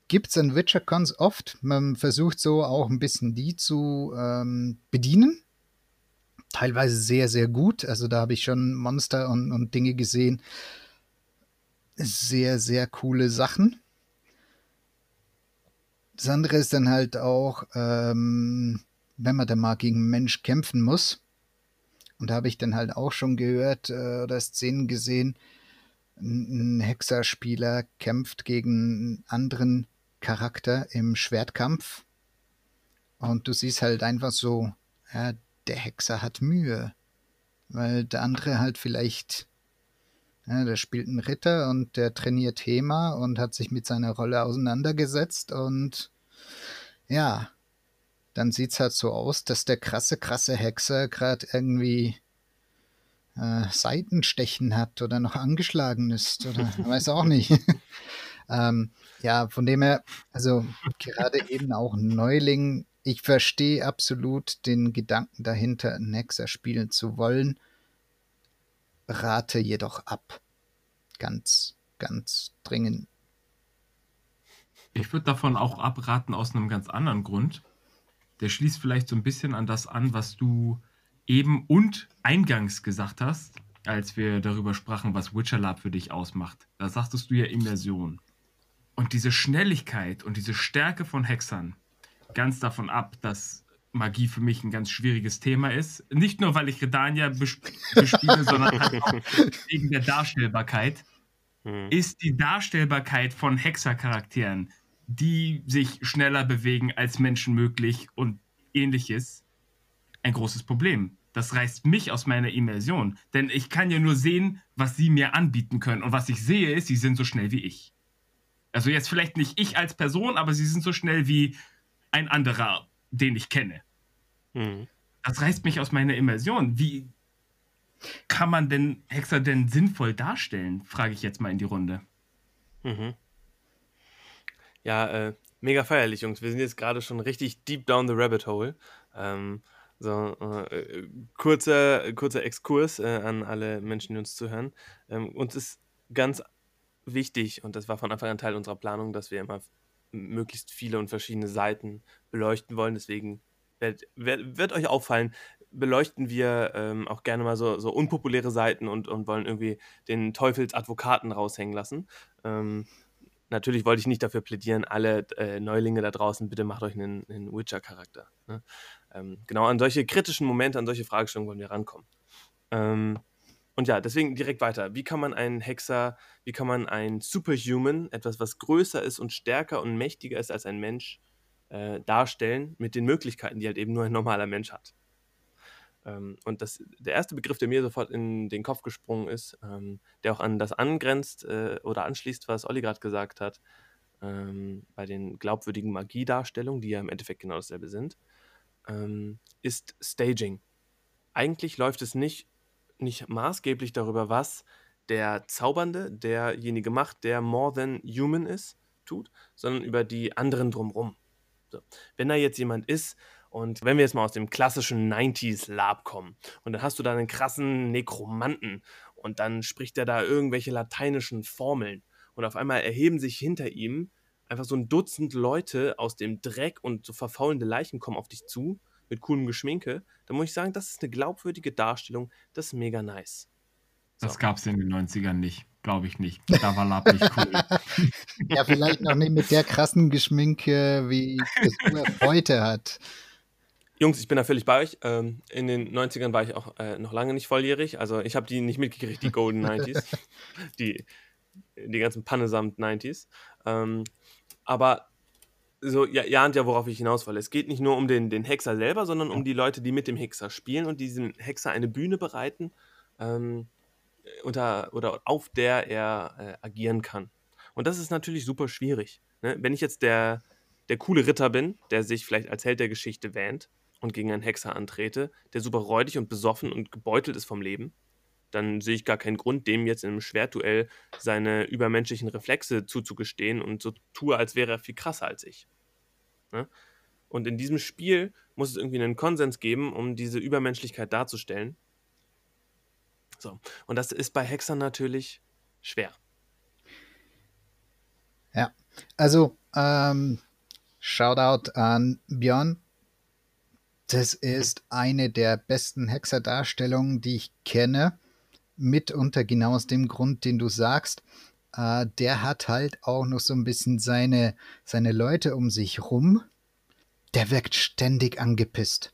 [SPEAKER 3] Gibt es an WitcherCons oft. Man versucht so auch ein bisschen die zu ähm, bedienen. Teilweise sehr, sehr gut. Also da habe ich schon Monster und, und Dinge gesehen. Sehr, sehr coole Sachen. Das andere ist dann halt auch, ähm, wenn man dann mal gegen einen Mensch kämpfen muss. Und da habe ich dann halt auch schon gehört äh, oder Szenen gesehen, ein Hexerspieler kämpft gegen einen anderen Charakter im Schwertkampf. Und du siehst halt einfach so, ja, der Hexer hat Mühe. Weil der andere halt vielleicht, ja, der spielt einen Ritter und der trainiert Thema und hat sich mit seiner Rolle auseinandergesetzt und ja, dann sieht es halt so aus, dass der krasse, krasse Hexer gerade irgendwie äh, Seitenstechen hat oder noch angeschlagen ist oder weiß auch nicht. ähm, ja, von dem her, also gerade eben auch Neuling, ich verstehe absolut den Gedanken dahinter, einen Hexer spielen zu wollen, rate jedoch ab. Ganz, ganz dringend.
[SPEAKER 1] Ich würde davon auch abraten aus einem ganz anderen Grund der schließt vielleicht so ein bisschen an das an, was du eben und eingangs gesagt hast, als wir darüber sprachen, was Witcher Lab für dich ausmacht. Da sagtest du ja Immersion. Und diese Schnelligkeit und diese Stärke von Hexern, ganz davon ab, dass Magie für mich ein ganz schwieriges Thema ist. Nicht nur, weil ich Redania bespiele, sondern auch wegen der Darstellbarkeit. Hm. Ist die Darstellbarkeit von Hexercharakteren die sich schneller bewegen als Menschen möglich und ähnliches, ein großes Problem. Das reißt mich aus meiner Immersion, denn ich kann ja nur sehen, was sie mir anbieten können. Und was ich sehe, ist, sie sind so schnell wie ich. Also jetzt vielleicht nicht ich als Person, aber sie sind so schnell wie ein anderer, den ich kenne. Mhm. Das reißt mich aus meiner Immersion. Wie kann man denn Hexer denn sinnvoll darstellen? Frage ich jetzt mal in die Runde. Mhm.
[SPEAKER 2] Ja, äh, mega feierlich, Jungs. Wir sind jetzt gerade schon richtig deep down the rabbit hole. Ähm, So, äh, kurzer, kurzer Exkurs äh, an alle Menschen, die uns zuhören. Ähm, uns ist ganz wichtig, und das war von Anfang an Teil unserer Planung, dass wir immer möglichst viele und verschiedene Seiten beleuchten wollen. Deswegen wird, wird, wird euch auffallen, beleuchten wir ähm, auch gerne mal so, so unpopuläre Seiten und, und wollen irgendwie den Teufelsadvokaten raushängen lassen. Ähm, natürlich wollte ich nicht dafür plädieren, alle äh, Neulinge da draußen, bitte macht euch einen, einen Witcher-Charakter. Ne? Ähm, genau an solche kritischen Momente, an solche Fragestellungen wollen wir rankommen. Ähm, und ja, deswegen direkt weiter. Wie kann man einen Hexer, wie kann man einen Superhuman, etwas, was größer ist und stärker und mächtiger ist als ein Mensch, äh, darstellen mit den Möglichkeiten, die halt eben nur ein normaler Mensch hat? Ähm, und das, der erste Begriff, der mir sofort in den Kopf gesprungen ist, ähm, der auch an das angrenzt äh, oder anschließt, was Olli gerade gesagt hat, ähm, bei den glaubwürdigen Magiedarstellungen, die ja im Endeffekt genau dasselbe sind, ähm, ist Staging. Eigentlich läuft es nicht, nicht maßgeblich darüber, was der Zaubernde, derjenige macht, der more than human ist, tut, sondern über die anderen drumherum. So. Wenn da jetzt jemand ist, und wenn wir jetzt mal aus dem klassischen 90s Lab kommen und dann hast du da einen krassen Nekromanten und dann spricht er da irgendwelche lateinischen Formeln und auf einmal erheben sich hinter ihm einfach so ein Dutzend Leute aus dem Dreck und so verfaulende Leichen kommen auf dich zu mit coolem Geschminke, dann muss ich sagen, das ist eine glaubwürdige Darstellung, das ist mega nice.
[SPEAKER 1] So. Das gab es in den 90ern nicht, glaube ich nicht. Da war Lab nicht cool.
[SPEAKER 3] ja, vielleicht noch nicht mit der krassen Geschminke, wie es heute hat.
[SPEAKER 2] Jungs, ich bin da völlig bei euch. Ähm, in den 90ern war ich auch äh, noch lange nicht volljährig. Also ich habe die nicht mitgekriegt, die Golden 90s. die, die ganzen Pannesamt 90s. Ähm, aber so, ja, ihr ahnt ja, worauf ich hinaus will. Es geht nicht nur um den, den Hexer selber, sondern um die Leute, die mit dem Hexer spielen und diesem Hexer eine Bühne bereiten, ähm, unter, oder auf der er äh, agieren kann. Und das ist natürlich super schwierig. Ne? Wenn ich jetzt der, der coole Ritter bin, der sich vielleicht als Held der Geschichte wähnt, und gegen einen Hexer antrete, der super räudig und besoffen und gebeutelt ist vom Leben, dann sehe ich gar keinen Grund, dem jetzt in einem Schwertduell seine übermenschlichen Reflexe zuzugestehen und so tue, als wäre er viel krasser als ich. Ne? Und in diesem Spiel muss es irgendwie einen Konsens geben, um diese Übermenschlichkeit darzustellen. So. Und das ist bei Hexern natürlich schwer.
[SPEAKER 3] Ja, also ähm, Shoutout an Björn, das ist eine der besten Hexerdarstellungen, die ich kenne. Mitunter genau aus dem Grund, den du sagst. Äh, der hat halt auch noch so ein bisschen seine, seine Leute um sich rum. Der wirkt ständig angepisst.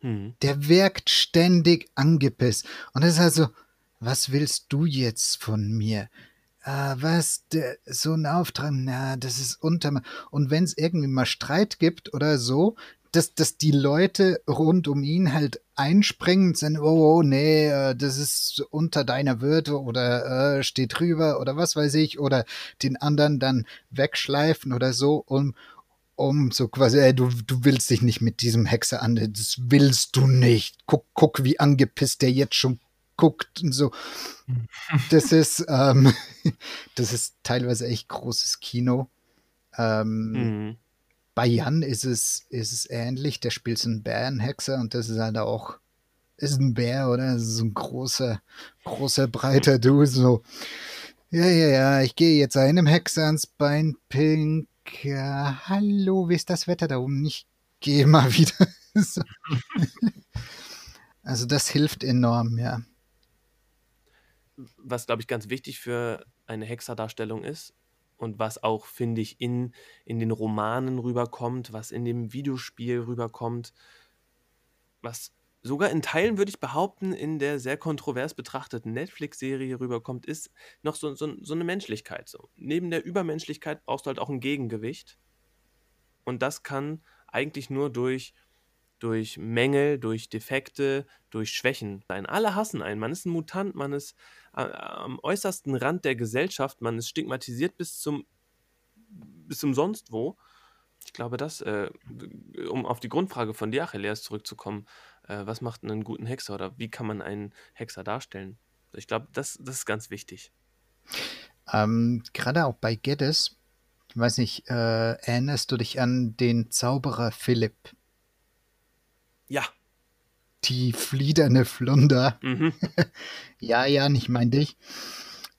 [SPEAKER 3] Hm. Der wirkt ständig angepisst. Und das ist also, was willst du jetzt von mir? Ah, was, der, so ein Auftrag, na, das ist unter. Und wenn es irgendwie mal Streit gibt oder so, dass, dass die Leute rund um ihn halt einspringen und sagen, oh, oh nee, äh, das ist unter deiner Würde oder äh, steht drüber oder was weiß ich, oder den anderen dann wegschleifen oder so, um, um so quasi, ey, du, du willst dich nicht mit diesem Hexer an, das willst du nicht. Guck, guck, wie angepisst der jetzt schon guckt und so. Das ist, ähm, das ist teilweise echt großes Kino. Ähm, mhm bei Jan ist es, ist es ähnlich. Der spielt so einen Bärenhexer und das ist halt auch, ist ein Bär, oder? Das ist so ein großer, großer, breiter Du, so. Ja, ja, ja, ich gehe jetzt einem Hexer ans Bein, Pink. Ja, hallo, wie ist das Wetter da oben? Ich gehe mal wieder. also das hilft enorm, ja.
[SPEAKER 2] Was, glaube ich, ganz wichtig für eine Hexerdarstellung ist, und was auch, finde ich, in, in den Romanen rüberkommt, was in dem Videospiel rüberkommt, was sogar in Teilen, würde ich behaupten, in der sehr kontrovers betrachteten Netflix-Serie rüberkommt, ist noch so, so, so eine Menschlichkeit. So. Neben der Übermenschlichkeit brauchst du halt auch ein Gegengewicht. Und das kann eigentlich nur durch durch Mängel, durch Defekte, durch Schwächen sein. Alle hassen einen. Man ist ein Mutant, man ist äh, am äußersten Rand der Gesellschaft, man ist stigmatisiert bis zum, bis zum sonst wo. Ich glaube, das, äh, um auf die Grundfrage von dir, Achilles, zurückzukommen, äh, was macht einen guten Hexer oder wie kann man einen Hexer darstellen? Ich glaube, das, das ist ganz wichtig.
[SPEAKER 3] Ähm, Gerade auch bei Geddes, ich weiß nicht, äh, erinnerst du dich an den Zauberer Philipp?
[SPEAKER 2] Ja.
[SPEAKER 3] Die fliederne Flunder.
[SPEAKER 2] Mhm.
[SPEAKER 3] ja, ja, ich mein dich.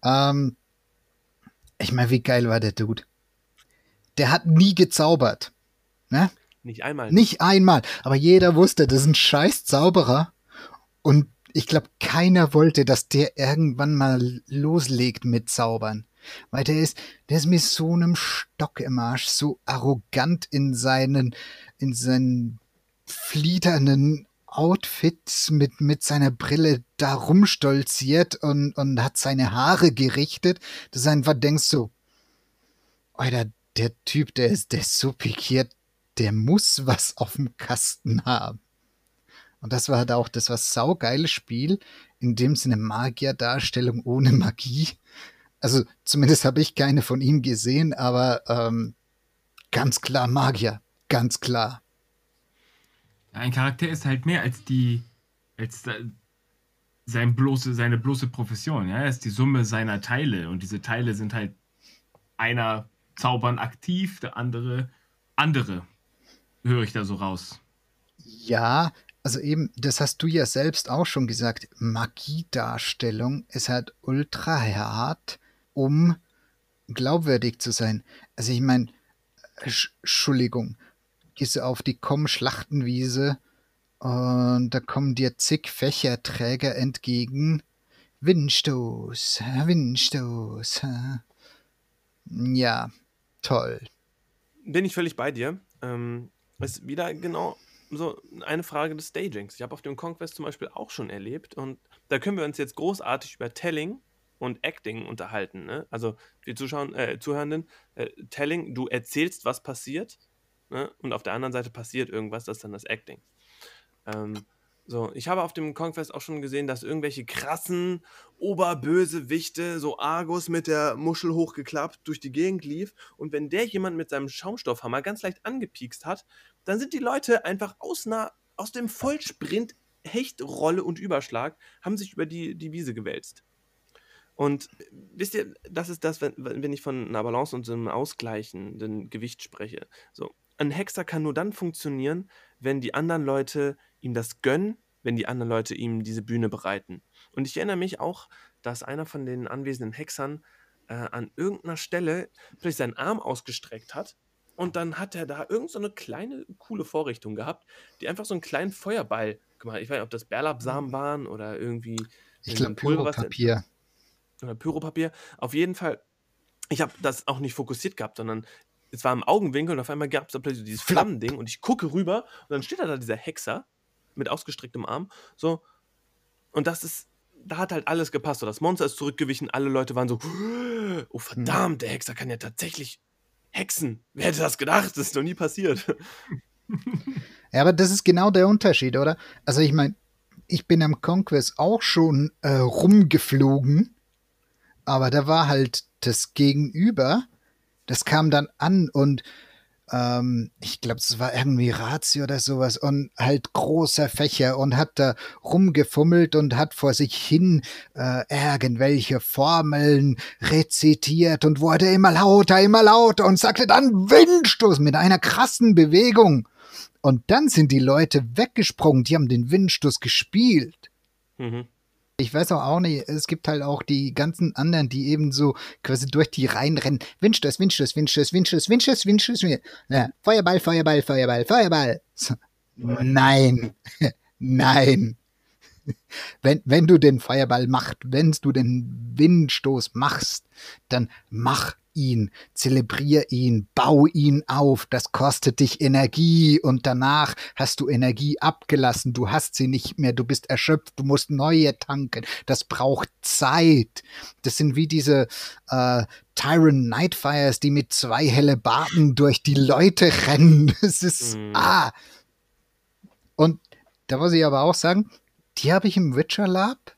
[SPEAKER 3] Ähm, ich meine, wie geil war der Dude? Der hat nie gezaubert. Ne?
[SPEAKER 2] Nicht einmal.
[SPEAKER 3] Nicht einmal. Aber jeder wusste, das ist ein scheiß Zauberer. Und ich glaube, keiner wollte, dass der irgendwann mal loslegt mit Zaubern. Weil der ist, der ist mit so einem Stock im Arsch, so arrogant in seinen, in seinen fliedernden Outfits mit, mit seiner Brille da rumstolziert und, und hat seine Haare gerichtet, dass du einfach denkst so, Alter, der Typ, der ist, der ist so pikiert, der muss was auf dem Kasten haben. Und das war halt auch, das war saugeiles Spiel, in dem Sinne Magierdarstellung ohne Magie. Also zumindest habe ich keine von ihm gesehen, aber ähm, ganz klar Magier, ganz klar.
[SPEAKER 1] Ein Charakter ist halt mehr als die, als sein bloße, seine bloße Profession. Ja? Er ist die Summe seiner Teile und diese Teile sind halt einer zaubern aktiv, der andere andere. Höre ich da so raus.
[SPEAKER 3] Ja, also eben, das hast du ja selbst auch schon gesagt, Magiedarstellung ist halt ultra hart, um glaubwürdig zu sein. Also ich meine, Entschuldigung, gehst du auf die Komm-Schlachtenwiese und da kommen dir zig Fächerträger entgegen. Windstoß, Windstoß. Ja, toll.
[SPEAKER 2] Bin ich völlig bei dir. Ähm, ist wieder genau so eine Frage des Stagings. Ich habe auf dem Conquest zum Beispiel auch schon erlebt und da können wir uns jetzt großartig über Telling und Acting unterhalten. Ne? Also die Zuschauer, äh, Zuhörenden, äh, Telling, du erzählst, was passiert ne? und auf der anderen Seite passiert irgendwas, das ist dann das Acting. Ähm, so, ich habe auf dem Conquest auch schon gesehen, dass irgendwelche krassen Oberbösewichte, so Argus mit der Muschel hochgeklappt, durch die Gegend lief. Und wenn der jemand mit seinem Schaumstoffhammer ganz leicht angepiekst hat, dann sind die Leute einfach aus, einer, aus dem Vollsprint, Hechtrolle und Überschlag, haben sich über die, die Wiese gewälzt. Und wisst ihr, das ist das, wenn, wenn ich von einer Balance und so einem ausgleichenden Gewicht spreche. So, ein Hexer kann nur dann funktionieren, wenn die anderen Leute ihm das gönnen, wenn die anderen Leute ihm diese Bühne bereiten. Und ich erinnere mich auch, dass einer von den anwesenden Hexern äh, an irgendeiner Stelle vielleicht seinen Arm ausgestreckt hat und dann hat er da irgendeine so kleine, coole Vorrichtung gehabt, die einfach so einen kleinen Feuerball gemacht Ich weiß nicht, ob das Bärlapsamen mhm. waren oder irgendwie.
[SPEAKER 3] Ich glaube, Pyropapier.
[SPEAKER 2] Oder Pyropapier. Auf jeden Fall, ich habe das auch nicht fokussiert gehabt, sondern es war im Augenwinkel und auf einmal gab es da plötzlich dieses Flammending und ich gucke rüber und dann steht da, da dieser Hexer mit ausgestrecktem Arm. So. Und das ist, da hat halt alles gepasst. So, das Monster ist zurückgewichen, alle Leute waren so, oh verdammt, der Hexer kann ja tatsächlich hexen. Wer hätte das gedacht? Das ist noch nie passiert.
[SPEAKER 3] Ja, aber das ist genau der Unterschied, oder? Also ich meine, ich bin am Conquest auch schon äh, rumgeflogen, aber da war halt das Gegenüber, das kam dann an und ähm, ich glaube, es war irgendwie Ratio oder sowas und halt großer Fächer und hat da rumgefummelt und hat vor sich hin äh, irgendwelche Formeln rezitiert und wurde immer lauter, immer lauter und sagte dann Windstoß mit einer krassen Bewegung. Und dann sind die Leute weggesprungen, die haben den Windstoß gespielt. Mhm ich weiß auch, auch nicht, es gibt halt auch die ganzen anderen, die eben so quasi durch die Reihen rennen. Windstoß, Windstoß, Windstoß, Windstoß, Windstoß, Windstoß, Windstoß. Ja, Feuerball, Feuerball, Feuerball, Feuerball. So. Nein, nein. Wenn, wenn du den Feuerball machst, wenn du den Windstoß machst, dann mach ihn, zelebrier ihn, bau ihn auf, das kostet dich Energie und danach hast du Energie abgelassen, du hast sie nicht mehr, du bist erschöpft, du musst neue tanken, das braucht Zeit. Das sind wie diese äh, Tyrant Nightfires, die mit zwei helle Barten durch die Leute rennen. Es ist, mhm. ah. Und da muss ich aber auch sagen, die habe ich im Witcher Lab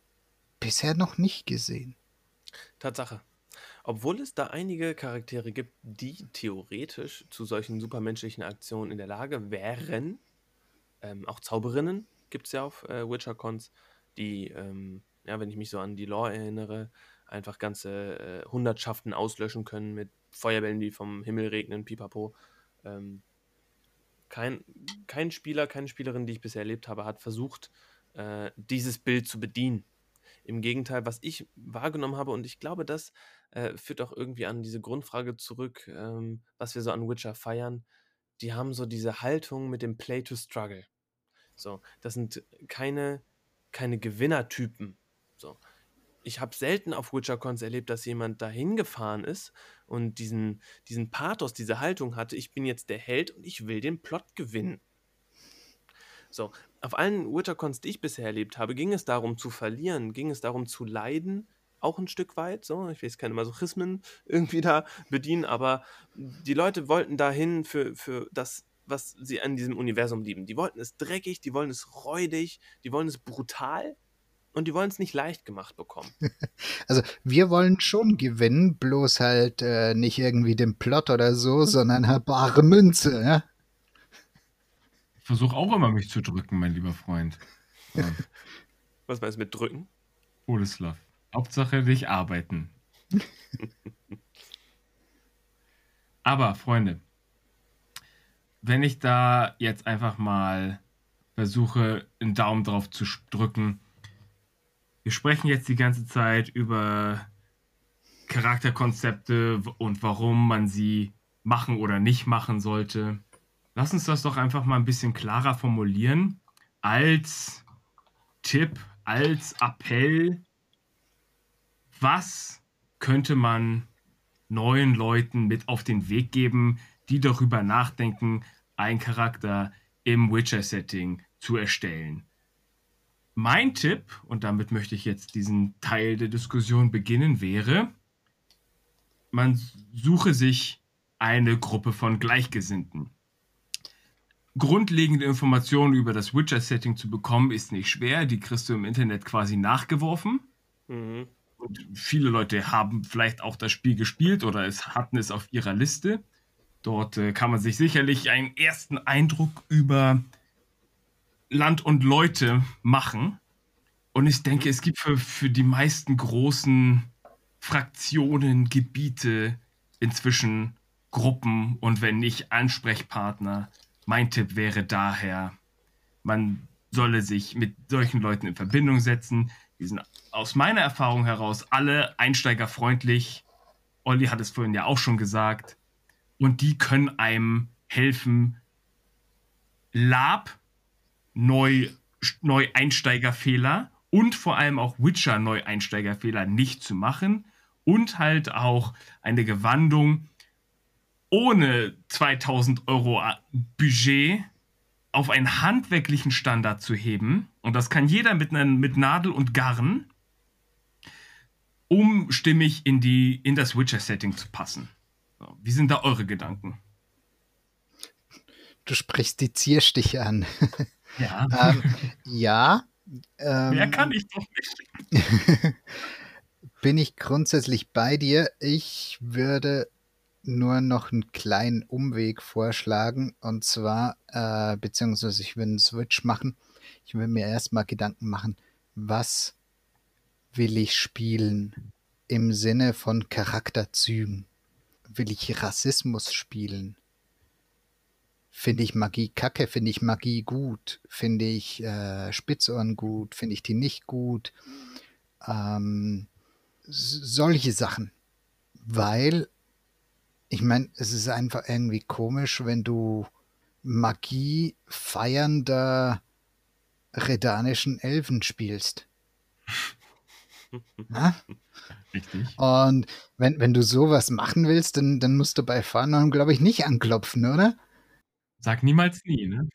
[SPEAKER 3] bisher noch nicht gesehen.
[SPEAKER 2] Tatsache. Obwohl es da einige Charaktere gibt, die theoretisch zu solchen supermenschlichen Aktionen in der Lage wären, ähm, auch Zauberinnen gibt es ja auf äh, WitcherCons, die, ähm, ja, wenn ich mich so an die Lore erinnere, einfach ganze äh, Hundertschaften auslöschen können mit Feuerbällen, die vom Himmel regnen, pipapo. Ähm, kein, kein Spieler, keine Spielerin, die ich bisher erlebt habe, hat versucht, äh, dieses Bild zu bedienen. Im Gegenteil, was ich wahrgenommen habe, und ich glaube, das äh, führt auch irgendwie an diese Grundfrage zurück, ähm, was wir so an Witcher feiern. Die haben so diese Haltung mit dem Play to Struggle. So, das sind keine, keine Gewinnertypen. So. Ich habe selten auf WitcherCons erlebt, dass jemand dahin gefahren ist und diesen, diesen Pathos, diese Haltung hatte, ich bin jetzt der Held und ich will den Plot gewinnen. So, auf allen WitcherCons, die ich bisher erlebt habe, ging es darum zu verlieren, ging es darum zu leiden, auch ein Stück weit. So, ich will jetzt keine Masochismen irgendwie da bedienen, aber die Leute wollten dahin für, für das, was sie an diesem Universum lieben. Die wollten es dreckig, die wollen es räudig, die wollen es brutal und die wollen es nicht leicht gemacht bekommen.
[SPEAKER 3] Also wir wollen schon gewinnen, bloß halt äh, nicht irgendwie den Plot oder so, sondern halt bare Münze. Ja?
[SPEAKER 1] Versuche auch immer mich zu drücken, mein lieber Freund. Ja.
[SPEAKER 2] Was meinst du mit drücken?
[SPEAKER 1] Boleslav. Hauptsache nicht arbeiten. Aber, Freunde, wenn ich da jetzt einfach mal versuche, einen Daumen drauf zu drücken, wir sprechen jetzt die ganze Zeit über Charakterkonzepte und warum man sie machen oder nicht machen sollte. Lass uns das doch einfach mal ein bisschen klarer formulieren. Als Tipp, als Appell, was könnte man neuen Leuten mit auf den Weg geben, die darüber nachdenken, einen Charakter im Witcher-Setting zu erstellen? Mein Tipp, und damit möchte ich jetzt diesen Teil der Diskussion beginnen, wäre, man suche sich eine Gruppe von Gleichgesinnten grundlegende Informationen über das Witcher-Setting zu bekommen, ist nicht schwer. Die kriegst du im Internet quasi nachgeworfen. Mhm. Und viele Leute haben vielleicht auch das Spiel gespielt oder es hatten es auf ihrer Liste. Dort äh, kann man sich sicherlich einen ersten Eindruck über Land und Leute machen. Und ich denke, es gibt für, für die meisten großen Fraktionen, Gebiete inzwischen Gruppen und wenn nicht Ansprechpartner, mein Tipp wäre daher, man solle sich mit solchen Leuten in Verbindung setzen. Die sind aus meiner Erfahrung heraus alle einsteigerfreundlich. Olli hat es vorhin ja auch schon gesagt. Und die können einem helfen, Lab, Neu, Neu-Einsteigerfehler und vor allem auch Witcher-Neu-Einsteigerfehler nicht zu machen und halt auch eine Gewandung ohne 2000 Euro Budget auf einen handwerklichen Standard zu heben, und das kann jeder mit, mit Nadel und Garn, um stimmig in, die, in das Witcher-Setting zu passen. So, wie sind da eure Gedanken?
[SPEAKER 3] Du sprichst die Zierstiche an.
[SPEAKER 1] Ja.
[SPEAKER 3] ähm, ja.
[SPEAKER 1] Ähm, Mehr kann ich doch nicht.
[SPEAKER 3] bin ich grundsätzlich bei dir. Ich würde nur noch einen kleinen Umweg vorschlagen. Und zwar, äh, beziehungsweise ich will einen Switch machen. Ich will mir erstmal Gedanken machen, was will ich spielen im Sinne von Charakterzügen? Will ich Rassismus spielen? Finde ich Magie kacke? Finde ich Magie gut? Finde ich äh, Spitzohren gut? Finde ich die nicht gut? Ähm, solche Sachen. Weil ich meine, es ist einfach irgendwie komisch, wenn du Magie feiernder redanischen Elfen spielst.
[SPEAKER 1] Na? Richtig.
[SPEAKER 3] Und wenn, wenn du sowas machen willst, dann, dann musst du bei Fanon, glaube ich, nicht anklopfen, oder?
[SPEAKER 1] Sag niemals nie, ne?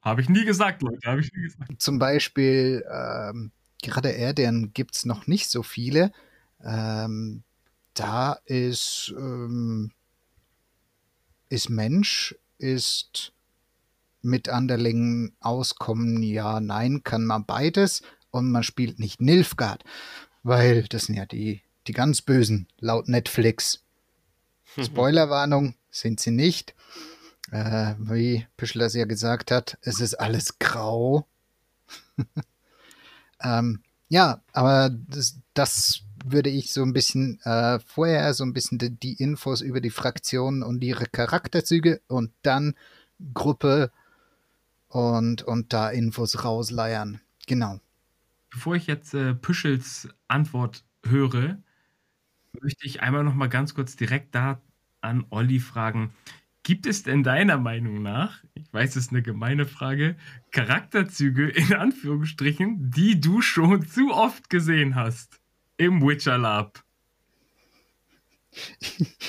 [SPEAKER 1] Habe ich nie gesagt, Leute, habe ich nie gesagt.
[SPEAKER 3] Zum Beispiel, ähm, gerade Erden gibt es noch nicht so viele. Ähm, da ist ähm, ist Mensch, ist mit Anderlingen auskommen, ja, nein, kann man beides und man spielt nicht Nilfgaard, weil das sind ja die, die ganz Bösen, laut Netflix. Spoilerwarnung sind sie nicht. Äh, wie Pischlers ja gesagt hat, es ist alles grau. ähm, ja, aber das, das würde ich so ein bisschen äh, vorher so ein bisschen die, die, Infos über die Fraktionen und ihre Charakterzüge und dann Gruppe und, und da Infos rausleiern. Genau.
[SPEAKER 1] Bevor ich jetzt äh, Püschels Antwort höre, möchte ich einmal noch mal ganz kurz direkt da an Olli fragen. Gibt es denn deiner Meinung nach, ich weiß, es ist eine gemeine Frage, Charakterzüge in Anführungsstrichen, die du schon zu oft gesehen hast im Witcher Lab?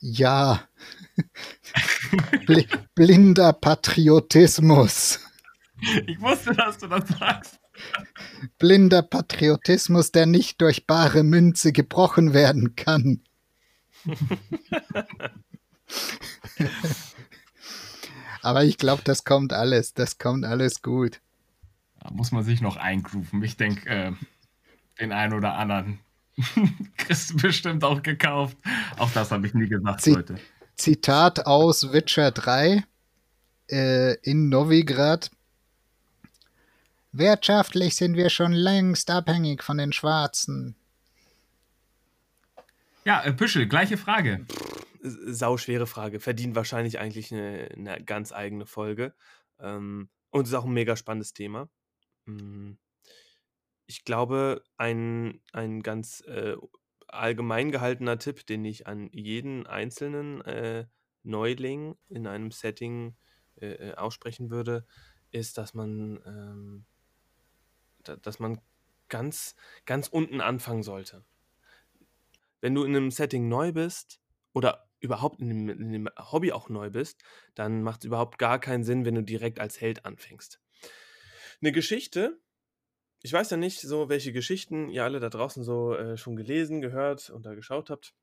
[SPEAKER 3] Ja. Bl blinder Patriotismus.
[SPEAKER 1] Ich wusste, dass du das sagst.
[SPEAKER 3] Blinder Patriotismus, der nicht durch bare Münze gebrochen werden kann. Aber ich glaube, das kommt alles. Das kommt alles gut.
[SPEAKER 1] Da muss man sich noch eingrooven. Ich denke, äh, den einen oder anderen kriegst du bestimmt auch gekauft. Auch das habe ich nie gesagt, Z Leute.
[SPEAKER 3] Zitat aus Witcher 3 äh, in Novigrad. Wirtschaftlich sind wir schon längst abhängig von den Schwarzen.
[SPEAKER 1] Ja, äh, Püschel, gleiche Frage.
[SPEAKER 2] Sauschwere Frage. Verdient wahrscheinlich eigentlich eine, eine ganz eigene Folge. Ähm, und ist auch ein mega spannendes Thema. Hm. Ich glaube, ein, ein ganz äh, allgemein gehaltener Tipp, den ich an jeden einzelnen äh, Neuling in einem Setting äh, äh aussprechen würde, ist, dass man, ähm, da, dass man ganz, ganz unten anfangen sollte wenn du in einem Setting neu bist oder überhaupt in dem, in dem Hobby auch neu bist, dann macht es überhaupt gar keinen Sinn, wenn du direkt als Held anfängst. Eine Geschichte, ich weiß ja nicht, so welche Geschichten ihr alle da draußen so äh, schon gelesen, gehört oder geschaut habt.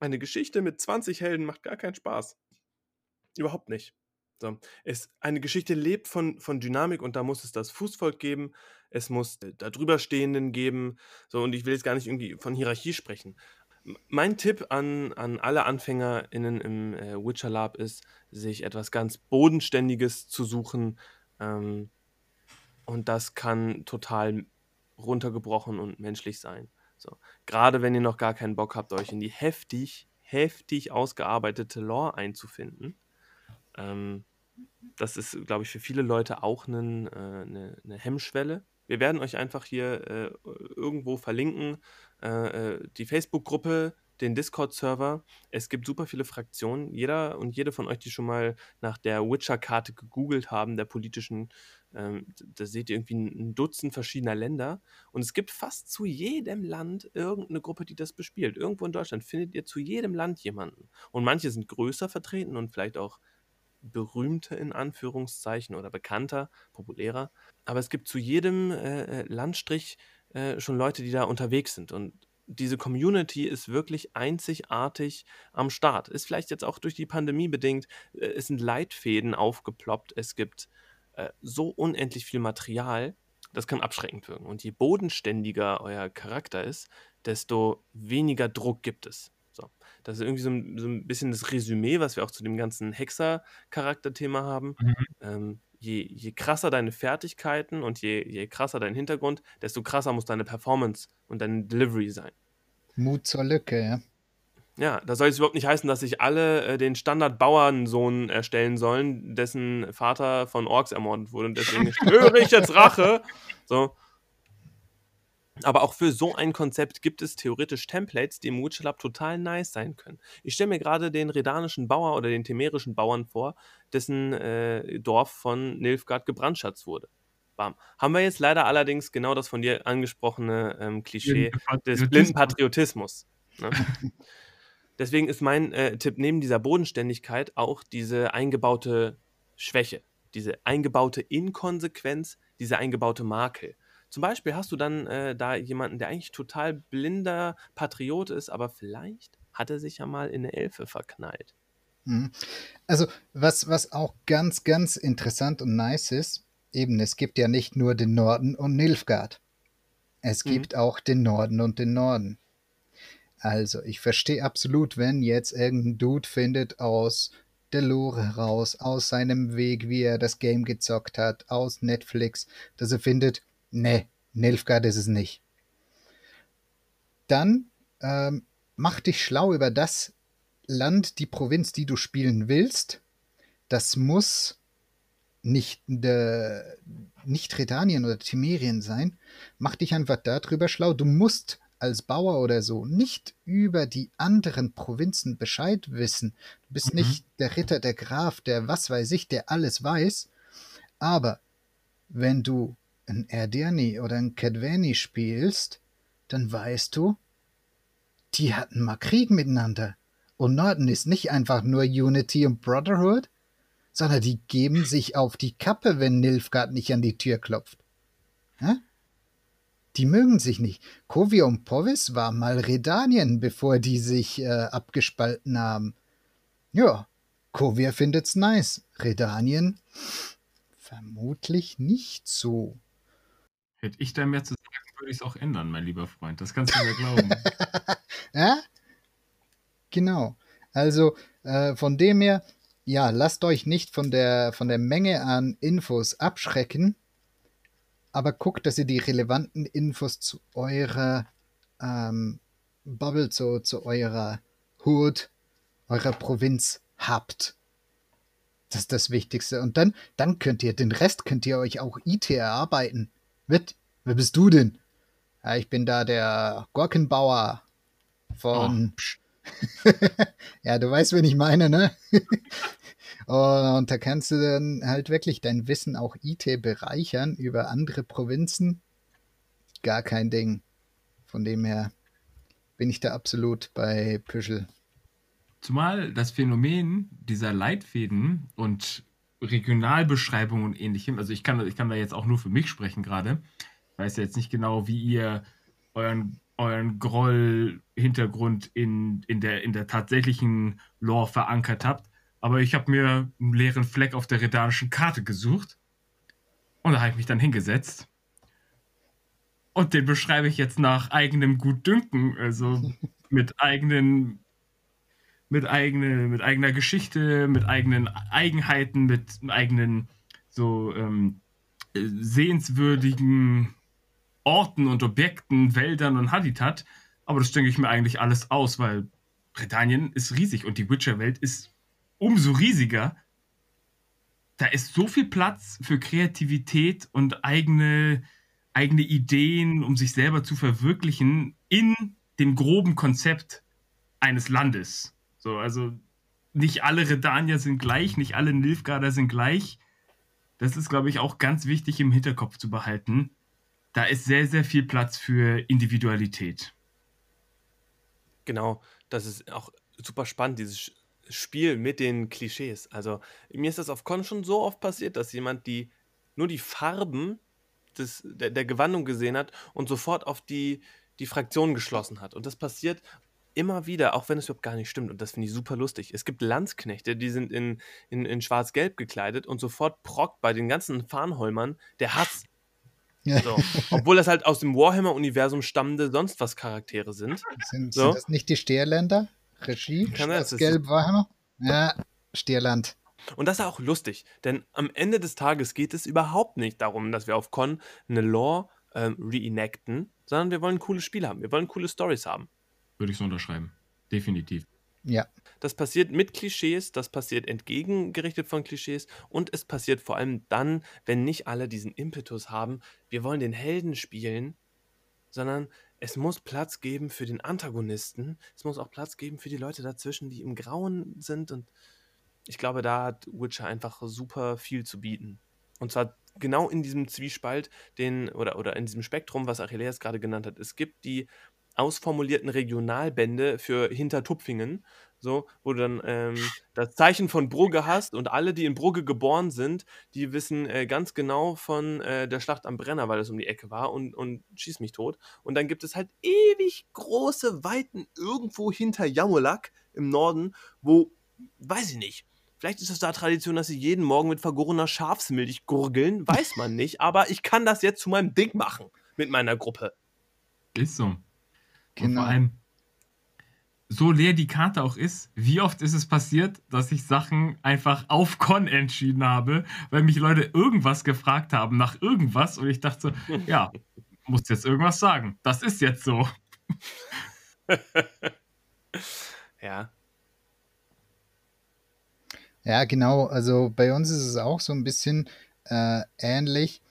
[SPEAKER 2] Eine Geschichte mit 20 Helden macht gar keinen Spaß. Überhaupt nicht. So. Es, eine Geschichte lebt von, von Dynamik und da muss es das Fußvolk geben, es muss da drüber Stehenden geben. So, und ich will jetzt gar nicht irgendwie von Hierarchie sprechen. Mein Tipp an, an alle AnfängerInnen im äh, Witcher Lab ist, sich etwas ganz Bodenständiges zu suchen. Ähm, und das kann total runtergebrochen und menschlich sein. So. Gerade wenn ihr noch gar keinen Bock habt, euch in die heftig, heftig ausgearbeitete Lore einzufinden. Ähm, das ist, glaube ich, für viele Leute auch eine, äh, eine, eine Hemmschwelle. Wir werden euch einfach hier äh, irgendwo verlinken, äh, äh, die Facebook-Gruppe, den Discord-Server. Es gibt super viele Fraktionen. Jeder und jede von euch, die schon mal nach der Witcher-Karte gegoogelt haben, der politischen, ähm, da seht ihr irgendwie ein Dutzend verschiedener Länder. Und es gibt fast zu jedem Land irgendeine Gruppe, die das bespielt. Irgendwo in Deutschland findet ihr zu jedem Land jemanden. Und manche sind größer vertreten und vielleicht auch berühmter in Anführungszeichen oder bekannter, populärer. Aber es gibt zu jedem äh, äh Landstrich äh, schon Leute, die da unterwegs sind. Und diese Community ist wirklich einzigartig am Start. Ist vielleicht jetzt auch durch die Pandemie bedingt. Äh, es sind Leitfäden aufgeploppt. Es gibt äh, so unendlich viel Material. Das kann abschreckend wirken. Und je bodenständiger euer Charakter ist, desto weniger Druck gibt es. So. Das ist irgendwie so ein, so ein bisschen das Resümee, was wir auch zu dem ganzen Hexer-Charakterthema haben. Mhm. Ähm, je, je krasser deine Fertigkeiten und je, je krasser dein Hintergrund, desto krasser muss deine Performance und deine Delivery sein.
[SPEAKER 3] Mut zur Lücke, ja.
[SPEAKER 2] Ja, da soll es überhaupt nicht heißen, dass sich alle äh, den Standard-Bauernsohn erstellen sollen, dessen Vater von Orks ermordet wurde und deswegen höre ich jetzt Rache. So, aber auch für so ein Konzept gibt es theoretisch Templates, die im Witcher Lab total nice sein können. Ich stelle mir gerade den redanischen Bauer oder den temerischen Bauern vor, dessen äh, Dorf von Nilfgaard gebrandschatzt wurde. Bam. Haben wir jetzt leider allerdings genau das von dir angesprochene ähm, Klischee des blinden Patriotismus. Ne? Deswegen ist mein äh, Tipp neben dieser Bodenständigkeit auch diese eingebaute Schwäche, diese eingebaute Inkonsequenz, diese eingebaute Makel. Zum Beispiel hast du dann äh, da jemanden, der eigentlich total blinder Patriot ist, aber vielleicht hat er sich ja mal in eine Elfe verknallt.
[SPEAKER 3] Mhm. Also, was, was auch ganz, ganz interessant und nice ist, eben, es gibt ja nicht nur den Norden und Nilfgaard. Es mhm. gibt auch den Norden und den Norden. Also, ich verstehe absolut, wenn jetzt irgendein Dude findet aus der Lore heraus, aus seinem Weg, wie er das Game gezockt hat, aus Netflix, dass er findet, Nee, Nilfgaard ist es nicht. Dann ähm, mach dich schlau über das Land, die Provinz, die du spielen willst. das muss nicht, äh, nicht Redanien oder Timerien sein. Mach dich einfach darüber schlau. Du musst als Bauer oder so nicht über die anderen Provinzen Bescheid wissen. Du bist mhm. nicht der Ritter, der Graf, der was weiß ich, der alles weiß. Aber wenn du ein Erdirni oder ein Kedveni spielst, dann weißt du, die hatten mal Krieg miteinander. Und Norden ist nicht einfach nur Unity und Brotherhood, sondern die geben sich auf die Kappe, wenn Nilfgaard nicht an die Tür klopft. Hä? Die mögen sich nicht. Kovia und Povis war mal Redanien, bevor die sich äh, abgespalten haben. Ja, Kovia findet's nice. Redanien vermutlich nicht so.
[SPEAKER 1] Hätte ich da mehr zu sagen, würde ich es auch ändern, mein lieber Freund. Das kannst du mir glauben.
[SPEAKER 3] ja? Genau. Also äh, von dem her, ja, lasst euch nicht von der, von der Menge an Infos abschrecken aber guckt, dass ihr die relevanten Infos zu eurer ähm, Bubble, zu, zu eurer Hood, eurer Provinz habt. Das ist das Wichtigste. Und dann, dann könnt ihr, den Rest könnt ihr euch auch IT erarbeiten. Wird, wer bist du denn? Ja, ich bin da der Gurkenbauer von. Oh. ja, du weißt, wen ich meine, ne? Und da kannst du dann halt wirklich dein Wissen auch IT bereichern über andere Provinzen. Gar kein Ding. Von dem her bin ich da absolut bei Püschel.
[SPEAKER 1] Zumal das Phänomen dieser Leitfäden und Regionalbeschreibungen und ähnlichem, also ich kann, ich kann da jetzt auch nur für mich sprechen gerade. Ich weiß ja jetzt nicht genau, wie ihr euren, euren Groll-Hintergrund in, in, der, in der tatsächlichen Lore verankert habt. Aber ich habe mir einen leeren Fleck auf der redanischen Karte gesucht. Und da habe ich mich dann hingesetzt. Und den beschreibe ich jetzt nach eigenem Gutdünken. Also mit eigenen, mit eigene, mit eigener Geschichte, mit eigenen Eigenheiten, mit eigenen so ähm, sehenswürdigen Orten und Objekten, Wäldern und Habitat. Aber das denke ich mir eigentlich alles aus, weil Britannien ist riesig und die Witcher-Welt ist umso riesiger. Da ist so viel Platz für Kreativität und eigene, eigene Ideen, um sich selber zu verwirklichen in dem groben Konzept eines Landes. So, also nicht alle Redanier sind gleich, nicht alle Nilfgaarder sind gleich. Das ist, glaube ich, auch ganz wichtig im Hinterkopf zu behalten. Da ist sehr, sehr viel Platz für Individualität.
[SPEAKER 2] Genau, das ist auch super spannend, dieses Spiel mit den Klischees. Also mir ist das auf Con schon so oft passiert, dass jemand die nur die Farben des, der, der Gewandung gesehen hat und sofort auf die, die Fraktion geschlossen hat. Und das passiert immer wieder, auch wenn es überhaupt gar nicht stimmt. Und das finde ich super lustig. Es gibt Landsknechte, die sind in, in, in schwarz-gelb gekleidet und sofort prockt bei den ganzen Farnholmern der Hass. So. Obwohl das halt aus dem Warhammer-Universum stammende sonst was Charaktere sind.
[SPEAKER 3] Sind, so. sind das nicht die Steherländer? Regie, Kann das, gelb Warhammer? Ja, Stierland.
[SPEAKER 2] Und das ist auch lustig, denn am Ende des Tages geht es überhaupt nicht darum, dass wir auf Con eine Lore ähm, reenacten, sondern wir wollen coole Spiele haben, wir wollen coole Stories haben.
[SPEAKER 1] Würde ich so unterschreiben. Definitiv.
[SPEAKER 3] Ja.
[SPEAKER 2] Das passiert mit Klischees, das passiert entgegengerichtet von Klischees und es passiert vor allem dann, wenn nicht alle diesen Impetus haben, wir wollen den Helden spielen, sondern es muss Platz geben für den Antagonisten. Es muss auch Platz geben für die Leute dazwischen, die im Grauen sind. Und ich glaube, da hat Witcher einfach super viel zu bieten. Und zwar genau in diesem Zwiespalt, den, oder, oder in diesem Spektrum, was Achilleas gerade genannt hat. Es gibt die ausformulierten Regionalbände für Hintertupfingen, so, wo du dann ähm, das Zeichen von Brugge hast und alle, die in Brugge geboren sind, die wissen äh, ganz genau von äh, der Schlacht am Brenner, weil es um die Ecke war und, und schieß mich tot. Und dann gibt es halt ewig große Weiten irgendwo hinter Jamulak im Norden, wo, weiß ich nicht, Vielleicht ist es da Tradition, dass sie jeden Morgen mit vergorener Schafsmilch gurgeln, weiß man nicht, aber ich kann das jetzt zu meinem Ding machen mit meiner Gruppe.
[SPEAKER 1] Ist so. Genau. Und vor allem, so leer die Karte auch ist, wie oft ist es passiert, dass ich Sachen einfach auf Con entschieden habe, weil mich Leute irgendwas gefragt haben nach irgendwas und ich dachte so, ja, muss jetzt irgendwas sagen. Das ist jetzt so.
[SPEAKER 2] ja.
[SPEAKER 3] Ja, genau. Also bei uns ist es auch so ein bisschen äh, ähnlich.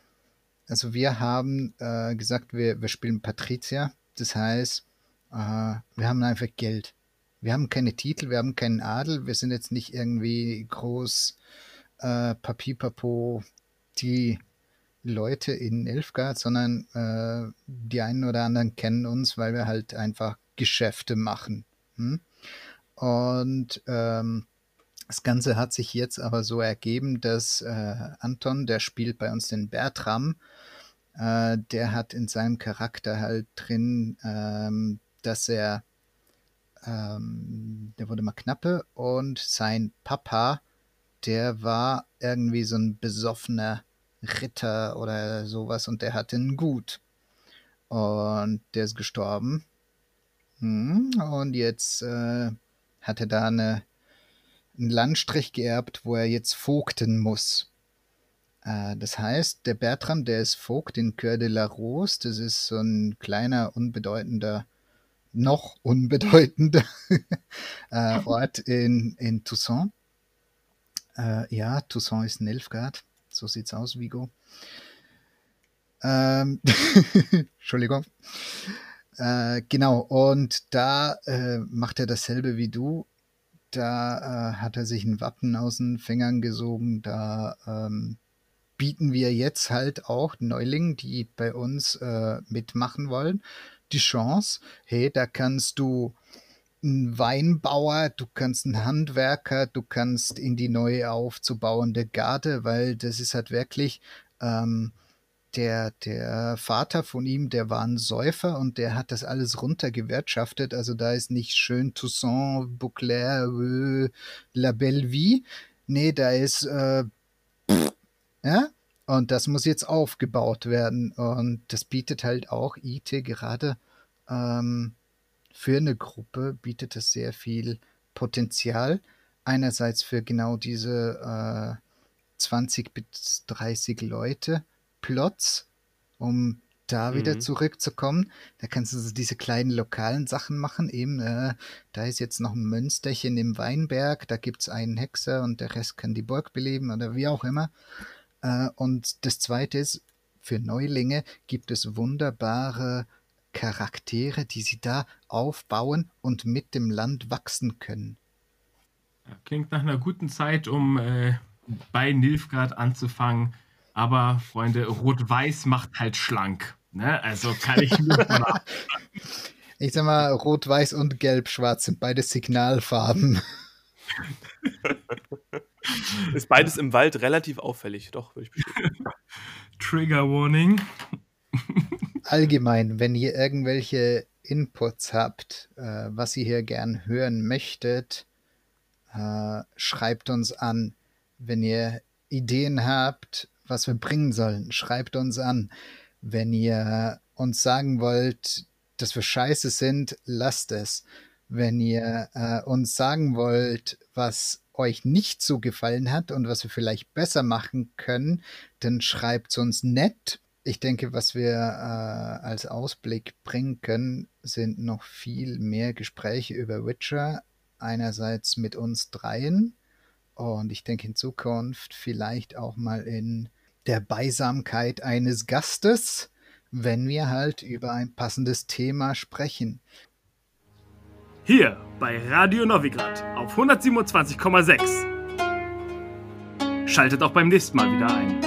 [SPEAKER 3] Also wir haben äh, gesagt, wir, wir spielen Patricia. Das heißt, wir haben einfach Geld. Wir haben keine Titel, wir haben keinen Adel. Wir sind jetzt nicht irgendwie groß äh, Papipapo, die Leute in Elfgard, sondern äh, die einen oder anderen kennen uns, weil wir halt einfach Geschäfte machen. Hm? Und ähm, das Ganze hat sich jetzt aber so ergeben, dass äh, Anton, der spielt bei uns den Bertram, äh, der hat in seinem Charakter halt drin, ähm, dass er, ähm, der wurde mal knappe und sein Papa, der war irgendwie so ein besoffener Ritter oder sowas und der hatte ein Gut. Und der ist gestorben. Hm, und jetzt äh, hat er da eine, einen Landstrich geerbt, wo er jetzt vogten muss. Äh, das heißt, der Bertram, der ist Vogt in Coeur de la Rose. Das ist so ein kleiner, unbedeutender, noch unbedeutender äh, Ort in, in Toussaint. Äh, ja, Toussaint ist Nilfgaard. So sieht's aus, Vigo. Ähm, Entschuldigung. Äh, genau, und da äh, macht er dasselbe wie du. Da äh, hat er sich ein Wappen aus den Fingern gesogen. Da ähm, bieten wir jetzt halt auch Neulingen, die bei uns äh, mitmachen wollen, die Chance. Hey, da kannst du ein Weinbauer, du kannst ein Handwerker, du kannst in die neu aufzubauende Garde, weil das ist halt wirklich ähm, der, der Vater von ihm, der war ein Säufer und der hat das alles runtergewirtschaftet. Also da ist nicht schön Toussaint, Beauclair, äh, La Belle Vie. Nee, da ist, äh, ja, und das muss jetzt aufgebaut werden. Und das bietet halt auch IT gerade ähm, für eine Gruppe bietet es sehr viel Potenzial. Einerseits für genau diese äh, 20 bis 30 Leute Plots, um da wieder mhm. zurückzukommen. Da kannst du so diese kleinen lokalen Sachen machen. Eben, äh, da ist jetzt noch ein Mönsterchen im Weinberg, da gibt es einen Hexer und der Rest kann die Burg beleben oder wie auch immer. Äh, und das zweite ist, für Neulinge gibt es wunderbare Charaktere, die sie da aufbauen und mit dem Land wachsen können.
[SPEAKER 1] Klingt nach einer guten Zeit, um äh, bei Nilfgaard anzufangen. Aber, Freunde, Rot-Weiß macht halt schlank. Ne? Also kann ich nur
[SPEAKER 3] Ich sag mal, Rot-Weiß und Gelb-Schwarz sind beide Signalfarben.
[SPEAKER 2] Ist beides im Wald relativ auffällig, doch, würde ich bestätigen.
[SPEAKER 1] Trigger Warning
[SPEAKER 3] allgemein, wenn ihr irgendwelche Inputs habt, äh, was ihr hier gern hören möchtet, äh, schreibt uns an. Wenn ihr Ideen habt, was wir bringen sollen, schreibt uns an. Wenn ihr uns sagen wollt, dass wir scheiße sind, lasst es. Wenn ihr äh, uns sagen wollt, was euch nicht so gefallen hat und was wir vielleicht besser machen können, dann schreibt es uns nett ich denke, was wir äh, als Ausblick bringen können, sind noch viel mehr Gespräche über Witcher. Einerseits mit uns dreien und ich denke in Zukunft vielleicht auch mal in der Beisamkeit eines Gastes, wenn wir halt über ein passendes Thema sprechen.
[SPEAKER 4] Hier bei Radio Novigrad auf 127,6. Schaltet auch beim nächsten Mal wieder ein.